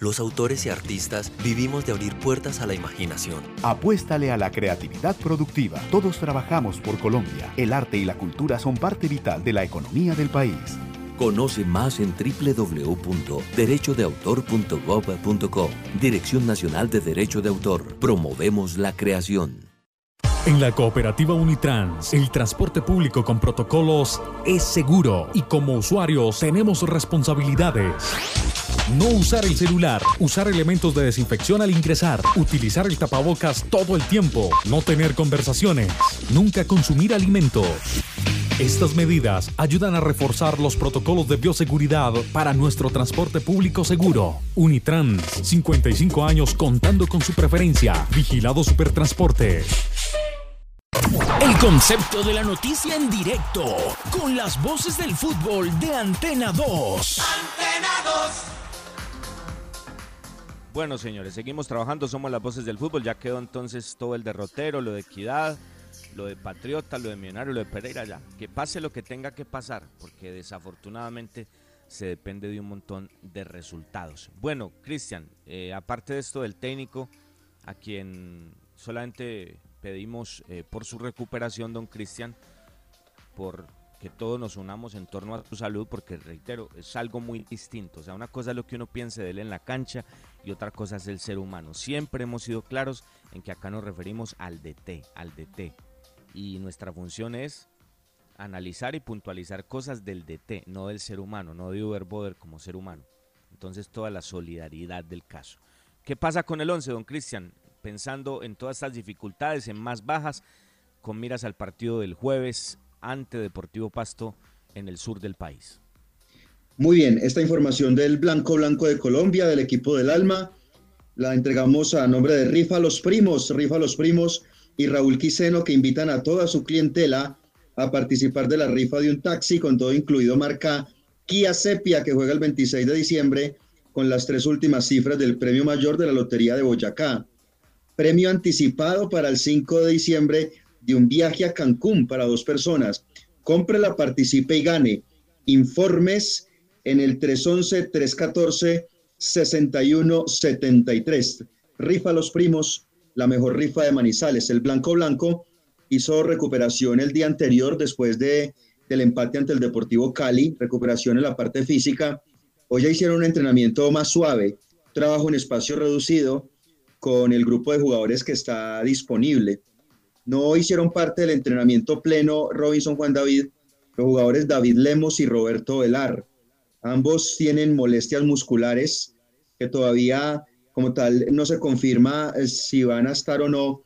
Los autores y artistas vivimos de abrir puertas a la imaginación. Apuéstale a la creatividad productiva. Todos trabajamos por Colombia. El arte y la cultura son parte vital de la economía del país. Conoce más en www.derechodeautor.gov.co. Dirección Nacional de Derecho de Autor. Promovemos la creación. En la cooperativa Unitrans, el transporte público con protocolos es seguro y como usuarios tenemos responsabilidades. No usar el celular, usar elementos de desinfección al ingresar, utilizar el tapabocas todo el tiempo, no tener conversaciones, nunca consumir alimentos. Estas medidas ayudan a reforzar los protocolos de bioseguridad para nuestro transporte público seguro. Unitrans, 55 años contando con su preferencia. Vigilado Supertransporte. El concepto de la noticia en directo, con las voces del fútbol de Antena 2. Antena 2. Bueno, señores, seguimos trabajando, somos las voces del fútbol, ya quedó entonces todo el derrotero, lo de Equidad, lo de Patriota, lo de Millonario, lo de Pereira, ya. Que pase lo que tenga que pasar, porque desafortunadamente se depende de un montón de resultados. Bueno, Cristian, eh, aparte de esto del técnico, a quien solamente pedimos eh, por su recuperación, don Cristian, por que todos nos unamos en torno a su salud, porque reitero, es algo muy distinto. O sea, una cosa es lo que uno piense de él en la cancha y otra cosa es el ser humano. Siempre hemos sido claros en que acá nos referimos al DT, al DT. Y nuestra función es analizar y puntualizar cosas del DT, no del ser humano, no de Uber Boder como ser humano. Entonces, toda la solidaridad del caso. ¿Qué pasa con el 11, don Cristian? Pensando en todas estas dificultades, en más bajas, con miras al partido del jueves ante Deportivo Pasto en el sur del país. Muy bien, esta información del Blanco Blanco de Colombia, del equipo del Alma, la entregamos a nombre de Rifa Los Primos, Rifa Los Primos y Raúl Quiseno, que invitan a toda su clientela a participar de la rifa de un taxi con todo incluido marca Kia Sepia, que juega el 26 de diciembre con las tres últimas cifras del premio mayor de la Lotería de Boyacá. Premio anticipado para el 5 de diciembre de un viaje a Cancún para dos personas. Cómprela, participe y gane. Informes en el 311-314-6173. Rifa Los Primos, la mejor rifa de Manizales. El Blanco Blanco hizo recuperación el día anterior después de, del empate ante el Deportivo Cali, recuperación en la parte física. Hoy ya hicieron un entrenamiento más suave, trabajo en espacio reducido con el grupo de jugadores que está disponible. No hicieron parte del entrenamiento pleno Robinson Juan David, los jugadores David Lemos y Roberto Velar. Ambos tienen molestias musculares que todavía como tal no se confirma eh, si van a estar o no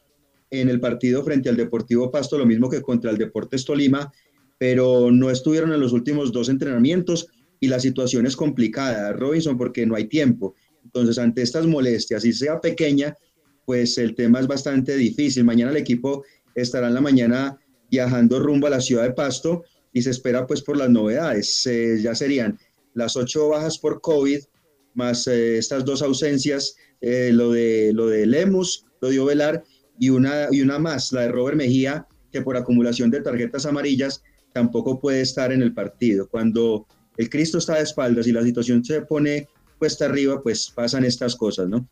en el partido frente al Deportivo Pasto, lo mismo que contra el Deportes Tolima, pero no estuvieron en los últimos dos entrenamientos y la situación es complicada, Robinson, porque no hay tiempo. Entonces, ante estas molestias, y sea pequeña, pues el tema es bastante difícil. Mañana el equipo estará en la mañana viajando rumbo a la ciudad de Pasto y se espera pues por las novedades. Eh, ya serían las ocho bajas por COVID, más eh, estas dos ausencias, eh, lo, de, lo de Lemus, lo de Ovelar, y una, y una más, la de Robert Mejía, que por acumulación de tarjetas amarillas tampoco puede estar en el partido. Cuando el Cristo está de espaldas y la situación se pone cuesta arriba, pues pasan estas cosas, ¿no?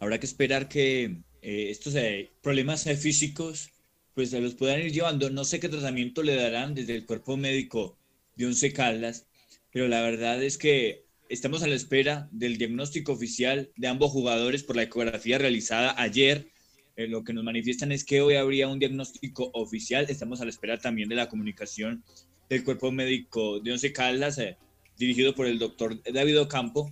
Habrá que esperar que eh, estos eh, problemas eh, físicos pues se los puedan ir llevando. No sé qué tratamiento le darán desde el cuerpo médico de Once Caldas, pero la verdad es que estamos a la espera del diagnóstico oficial de ambos jugadores por la ecografía realizada ayer. lo que nos manifiestan es que hoy habría un diagnóstico oficial. Estamos a la espera también de la comunicación del cuerpo médico de Once Caldas, dirigido por el doctor David Ocampo,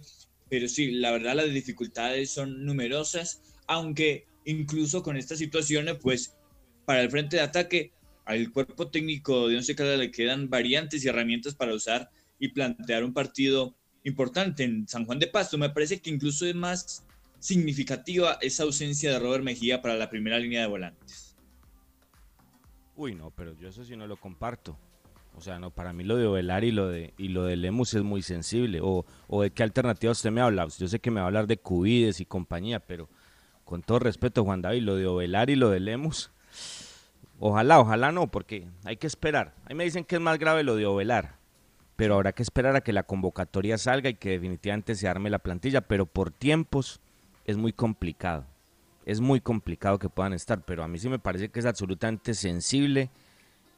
pero sí, la verdad las dificultades son numerosas, aunque incluso con estas situaciones, pues para el frente de ataque, al cuerpo técnico de Once Caldas le quedan variantes y herramientas para usar y plantear un partido importante en San Juan de Pasto. Me parece que incluso es más significativa esa ausencia de Robert Mejía para la primera línea de volantes. Uy, no, pero yo eso sí no lo comparto. O sea, no, para mí lo de Ovelar y lo de, y lo de Lemus es muy sensible. O, o de qué alternativa usted me habla. Yo sé que me va a hablar de Cubides y compañía, pero con todo respeto, Juan David, lo de Ovelar y lo de Lemus, ojalá, ojalá no, porque hay que esperar. Ahí me dicen que es más grave lo de Ovelar, pero habrá que esperar a que la convocatoria salga y que definitivamente se arme la plantilla, pero por tiempos es muy complicado. Es muy complicado que puedan estar, pero a mí sí me parece que es absolutamente sensible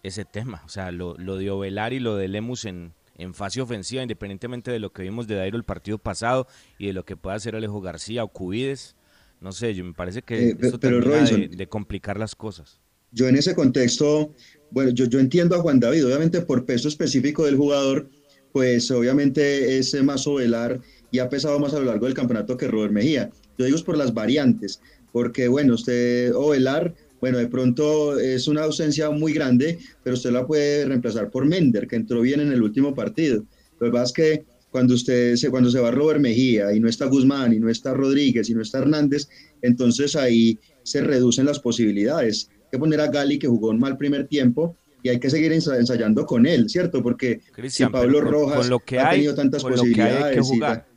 ese tema. O sea, lo, lo de Ovelar y lo de Lemus en, en fase ofensiva, independientemente de lo que vimos de Dairo el partido pasado y de lo que pueda hacer Alejo García o Cubides. No sé, yo me parece que Eh, pero, de complicar las cosas. Yo en ese contexto, bueno, yo, yo entiendo a Juan David, obviamente por peso específico del jugador, pues obviamente es más Ovelar y ha pesado más a lo largo del campeonato que Robert Mejía. Yo digo es por las variantes, porque bueno, usted Ovelar, bueno, de pronto es una ausencia muy grande, pero usted la puede reemplazar por Mender, que entró bien en el último partido. Lo que pasa es que cuando usted se, cuando se va Robert Mejía y no está Guzmán y no está Rodríguez y no está Hernández, entonces ahí se reducen las posibilidades. Hay que poner a Gali que jugó un mal primer tiempo y hay que seguir ensa- ensayando con él, ¿cierto? Porque si Cristian, Pablo pero con- Rojas con lo que ha hay- tenido tantas con lo que hay hay que posibilidades y jugar.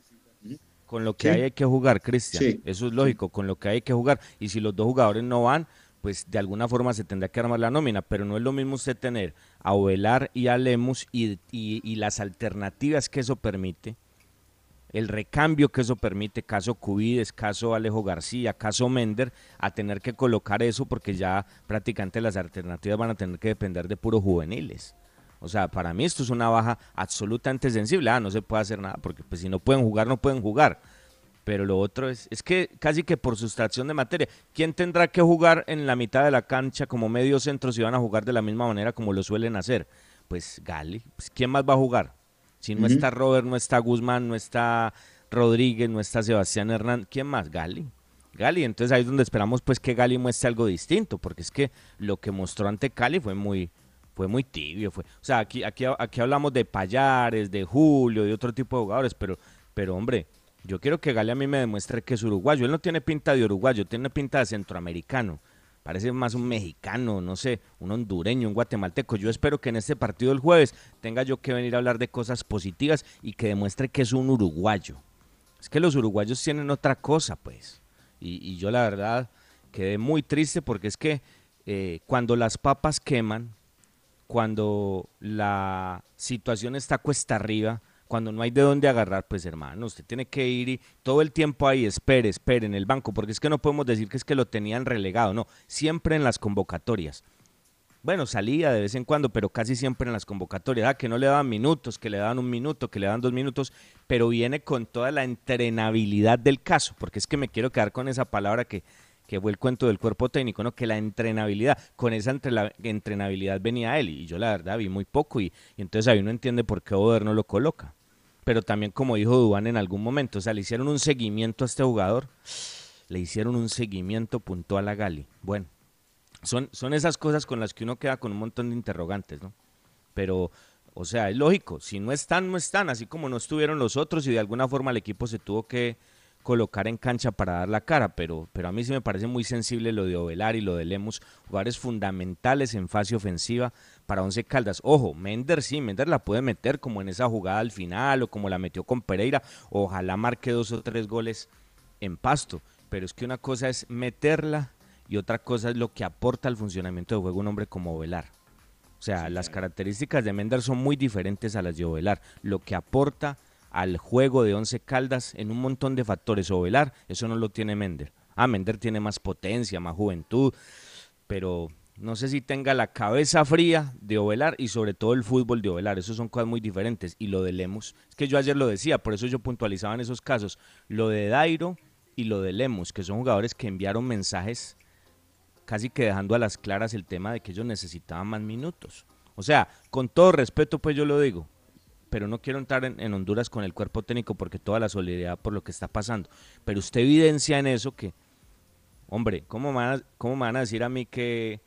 Con lo que Sí. hay hay que jugar, Cristian. Sí. Eso es lógico, con lo que hay que jugar. Y si los dos jugadores no van, pues de alguna forma se tendrá que armar la nómina. Pero no es lo mismo usted tener a Ovelar y a Lemus y, y- las alternativas que eso permite, el recambio que eso permite, caso Cubides, caso Alejo García, caso Mender, a tener que colocar eso porque ya prácticamente las alternativas van a tener que depender de puros juveniles. O sea, para mí esto es una baja absolutamente sensible. Ah, no se puede hacer nada porque pues si no pueden jugar, no pueden jugar. Pero lo otro es, es que casi que por sustracción de materia, ¿quién tendrá que jugar en la mitad de la cancha como medio centro si van a jugar de la misma manera como lo suelen hacer? Pues Gali, pues, ¿quién más va a jugar? Si no está Robert, no está Guzmán, no está Rodríguez, no está Sebastián Hernández, ¿quién más? Gali. Gali, entonces ahí es donde esperamos pues que Gali muestre algo distinto, porque es que lo que mostró ante Cali fue muy, fue muy tibio, fue, o sea, aquí, aquí, aquí hablamos de Payares, de Julio, de otro tipo de jugadores, pero, pero hombre, yo quiero que Gali a mí me demuestre que es uruguayo. Él no tiene pinta de uruguayo, tiene pinta de centroamericano. Parece más un mexicano, no sé, un hondureño, un guatemalteco. Yo espero que en este partido del jueves tenga yo que venir a hablar de cosas positivas y que demuestre que es un uruguayo. Es que los uruguayos tienen otra cosa, pues. Y, y yo la verdad quedé muy triste porque es que eh, cuando las papas queman, cuando la situación está cuesta arriba, cuando no hay de dónde agarrar, pues hermano, usted tiene que ir y todo el tiempo ahí, espere, espere en el banco, porque es que no podemos decir que es que lo tenían relegado, no, siempre en las convocatorias. Bueno, salía de vez en cuando, pero casi siempre en las convocatorias, ah, que no le daban minutos, que le daban un minuto, que le daban dos minutos, pero viene con toda la entrenabilidad del caso, porque es que me quiero quedar con esa palabra que, que fue el cuento del cuerpo técnico, ¿no? Que la entrenabilidad, con esa entre- entrenabilidad venía él, y yo la verdad vi muy poco, y, y entonces ahí uno entiende por qué Oder no lo coloca. Pero también, como dijo Dubán en algún momento, o sea, le hicieron un seguimiento a este jugador, le hicieron un seguimiento puntual a Gali. Bueno, son, son esas cosas con las que uno queda con un montón de interrogantes, ¿no? Pero O sea, es lógico, si no están, no están, así como no estuvieron los otros y de alguna forma el equipo se tuvo que colocar en cancha para dar la cara, pero, pero a mí sí me parece muy sensible lo de Ovelar y lo de Lemus, jugadores fundamentales en fase ofensiva para Once Caldas. Ojo, Mender sí, Mender la puede meter como en esa jugada al final o como la metió con Pereira, ojalá marque dos o tres goles en pasto, pero es que una cosa es meterla y otra cosa es lo que aporta al funcionamiento de juego un hombre como Ovelar. O sea, las características de Mender son muy diferentes a las de Ovelar. Lo que aporta al juego de Once Caldas en un montón de factores. Ovelar, eso no lo tiene Mender. Ah, Mender tiene más potencia, más juventud, pero no sé si tenga la cabeza fría de Ovelar y sobre todo el fútbol de Ovelar. Eso son cosas muy diferentes. Y lo de Lemus, es que yo ayer lo decía, por eso yo puntualizaba en esos casos. Lo de Dairo y lo de Lemus, que son jugadores que enviaron mensajes casi que dejando a las claras el tema de que ellos necesitaban más minutos. O sea, con todo respeto, pues yo lo digo, pero no quiero entrar en, Honduras con el cuerpo técnico porque toda la solidaridad por lo que está pasando. Pero usted evidencia en eso que, hombre, ¿cómo me van a, cómo van a decir a mí que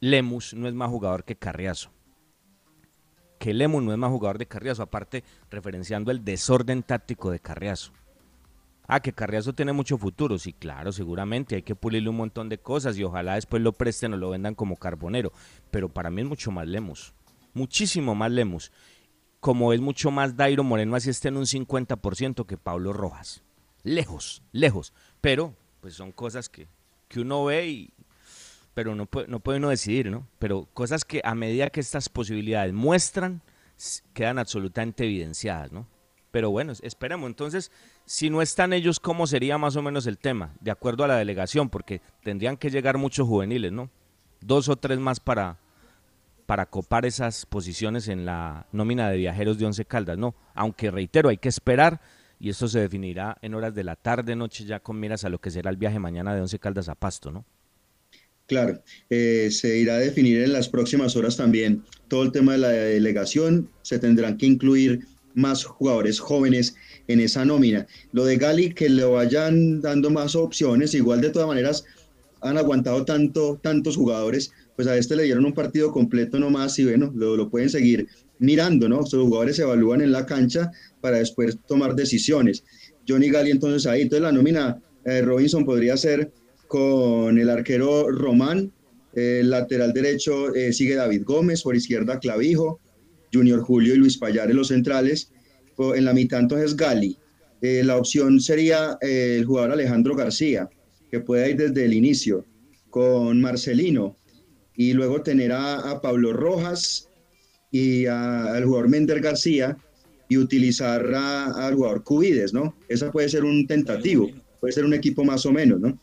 Lemus no es más jugador que Carriazo? Que Lemus no es más jugador de Carriazo, aparte referenciando el desorden táctico de Carriazo. Ah, que Carriazo tiene mucho futuro, sí, claro, seguramente hay que pulirle un montón de cosas y ojalá después lo presten o lo vendan como carbonero, pero para mí es mucho más Lemus, muchísimo más Lemus, como es mucho más Dairo Moreno, así está en un 50% que Pablo Rojas, lejos, lejos, pero pues son cosas que, que uno ve y, pero no puede, no puede uno decidir, ¿no? Pero cosas que a medida que estas posibilidades muestran, quedan absolutamente evidenciadas, ¿no? Pero bueno, esperemos. Entonces, si no están ellos, ¿cómo sería más o menos el tema? De acuerdo a la delegación, porque tendrían que llegar muchos juveniles, ¿no? Dos o tres más para, para copar esas posiciones en la nómina de viajeros de Once Caldas, ¿no? Aunque reitero, hay que esperar y esto se definirá en horas de la tarde, noche, ya con miras a lo que será el viaje mañana de Once Caldas a Pasto, ¿no? Claro, eh, se irá a definir en las próximas horas también todo el tema de la delegación, se tendrán que incluir más jugadores jóvenes en esa nómina. Lo de Gali, que le vayan dando más opciones, igual de todas maneras han aguantado tanto, tantos jugadores, pues a este le dieron un partido completo nomás y bueno, lo, pueden seguir mirando, ¿no? Los jugadores se evalúan en la cancha para después tomar decisiones. Johnny Gali entonces ahí, entonces la nómina eh, Robinson podría ser con el arquero Román, el lateral derecho eh, sigue David Gómez, por izquierda Clavijo, Junior Julio y Luis Payares los centrales. En la mitad entonces Gali. Eh, la opción sería eh, el jugador Alejandro García, que puede ir desde el inicio, con Marcelino. Y luego tener a, Pablo Rojas y al jugador Mender García y utilizar al jugador Cubides, ¿no? Esa puede ser un tentativo, puede ser un equipo más o menos, ¿no?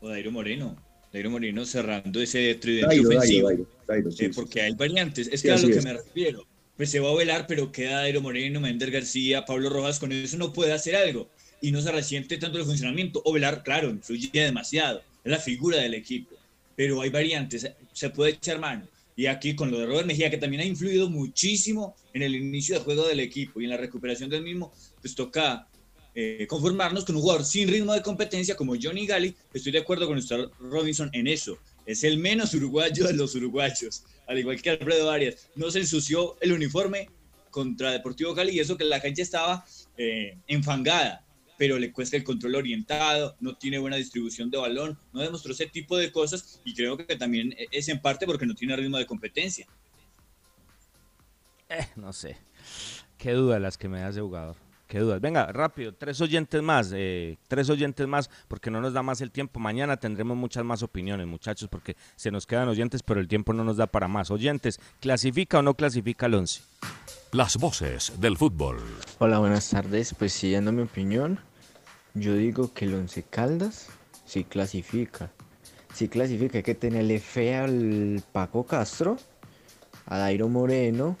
O Dairo Moreno. Dairo Moreno cerrando ese tridente ofensivo. Eh, porque hay variantes. Es que a lo que me refiero pues se va a velar, pero queda Aero Moreno, Mender García, Pablo Rojas, con eso no puede hacer algo y no se resiente tanto el funcionamiento. O velar, claro, influye demasiado, es la figura del equipo, pero hay variantes, se puede echar mano. Y aquí con lo de Robert Mejía, que también ha influido muchísimo en el inicio de juego del equipo y en la recuperación del mismo, pues toca eh, conformarnos con un jugador sin ritmo de competencia como Johnny Gali. Estoy de acuerdo con usted, Robinson, en eso. Es el menos uruguayo de los uruguayos al igual que Alfredo Arias, no se ensució el uniforme contra Deportivo Cali y eso que la cancha estaba eh, enfangada, pero le cuesta el control orientado, no tiene buena distribución de balón, no demostró ese tipo de cosas y creo que también es en parte porque no tiene ritmo de competencia. Eh, no sé, qué duda las que me hace jugador. Qué dudas. Venga, rápido, tres oyentes más, eh, tres oyentes más, porque no nos da más el tiempo. Mañana tendremos muchas más opiniones, muchachos, porque se nos quedan oyentes, pero el tiempo no nos da para más. Oyentes, ¿clasifica o no clasifica el once? Las voces del fútbol. Hola, buenas tardes. Pues siguiendo mi opinión, yo digo que el once Caldas sí clasifica. Sí clasifica, hay que tenerle fe al Paco Castro, a Dairo Moreno,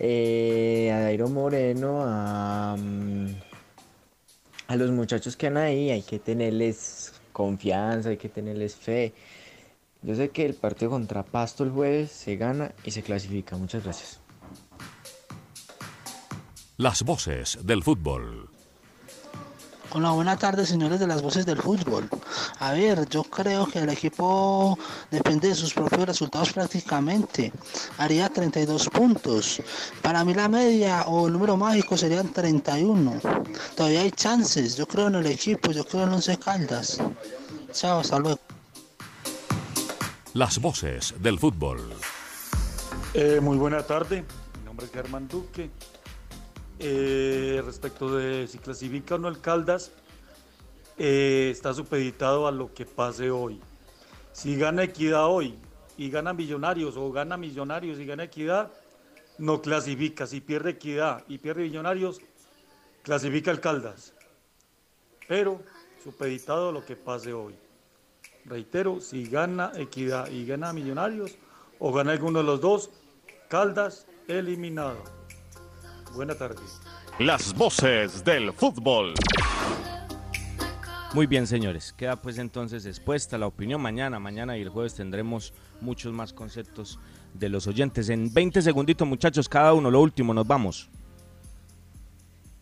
eh, a Dairo Moreno, a, mm, a los muchachos que han ahí, hay que tenerles confianza, hay que tenerles fe. Yo sé que el partido contra Pasto el jueves se gana y se clasifica. Muchas gracias. Las voces del fútbol. Hola, buenas tardes, señores de las voces del fútbol. A ver, yo creo que el equipo depende de sus propios resultados prácticamente. Haría 32 puntos. Para mí la media o el número mágico serían 31. Todavía hay chances. Yo creo en el equipo, yo creo en Once Caldas. Chao, hasta luego. Las voces del fútbol. Eh, muy buena tarde, mi nombre es Germán Duque. Eh, respecto de si clasifica o no el Caldas, eh, está supeditado a lo que pase hoy. Si gana Equidad hoy y gana Millonarios o gana Millonarios y gana Equidad, no clasifica. Si pierde Equidad y pierde Millonarios, clasifica el Caldas. Pero supeditado a lo que pase hoy. Reitero, si gana Equidad y gana Millonarios o gana alguno de los dos, Caldas eliminado. Buena tarde. Las voces del fútbol. Muy bien, señores. Queda pues entonces expuesta la opinión mañana. Mañana y el jueves tendremos muchos más conceptos de los oyentes. En 20 segunditos, muchachos, cada uno. Lo último, nos vamos.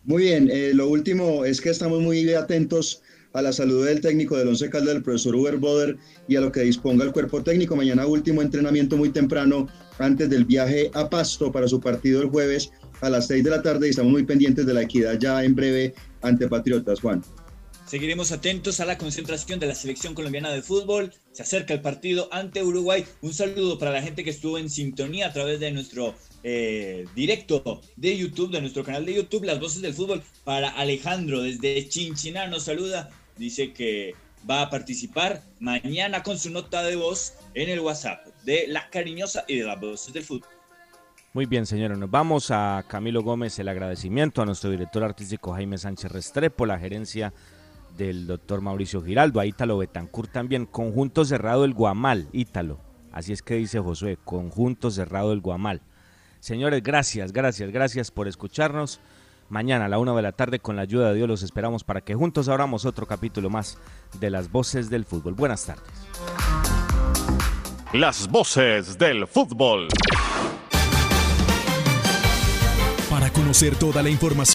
Muy bien, eh, lo último es que estamos muy atentos a la salud del técnico del Once Caldas, del profesor Uber Boder, y a lo que disponga el cuerpo técnico. Mañana último entrenamiento muy temprano antes del viaje a Pasto para su partido el jueves a las 6 de la tarde y estamos muy pendientes de la equidad ya en breve ante Patriotas, Juan. Seguiremos atentos a la concentración de la selección colombiana de fútbol. Se acerca el partido ante Uruguay. Un saludo para la gente que estuvo en sintonía a través de nuestro eh, directo de YouTube, de nuestro canal de YouTube, Las Voces del Fútbol. Para Alejandro desde Chinchiná nos saluda. Dice que va a participar mañana con su nota de voz en el WhatsApp de La Cariñosa y de Las Voces del Fútbol. Muy bien, señores. Nos vamos a Camilo Gómez, el agradecimiento a nuestro director artístico Jaime Sánchez Restrepo, la gerencia del doctor Mauricio Giraldo, a Ítalo Betancur también, conjunto cerrado el Guamal, Ítalo. Así es que dice Josué, conjunto cerrado el Guamal. Señores, gracias, gracias, gracias por escucharnos. Mañana a la una de la tarde, con la ayuda de Dios, los esperamos para que juntos abramos otro capítulo más de las voces del fútbol. Buenas tardes. Las voces del fútbol. Para conocer toda la información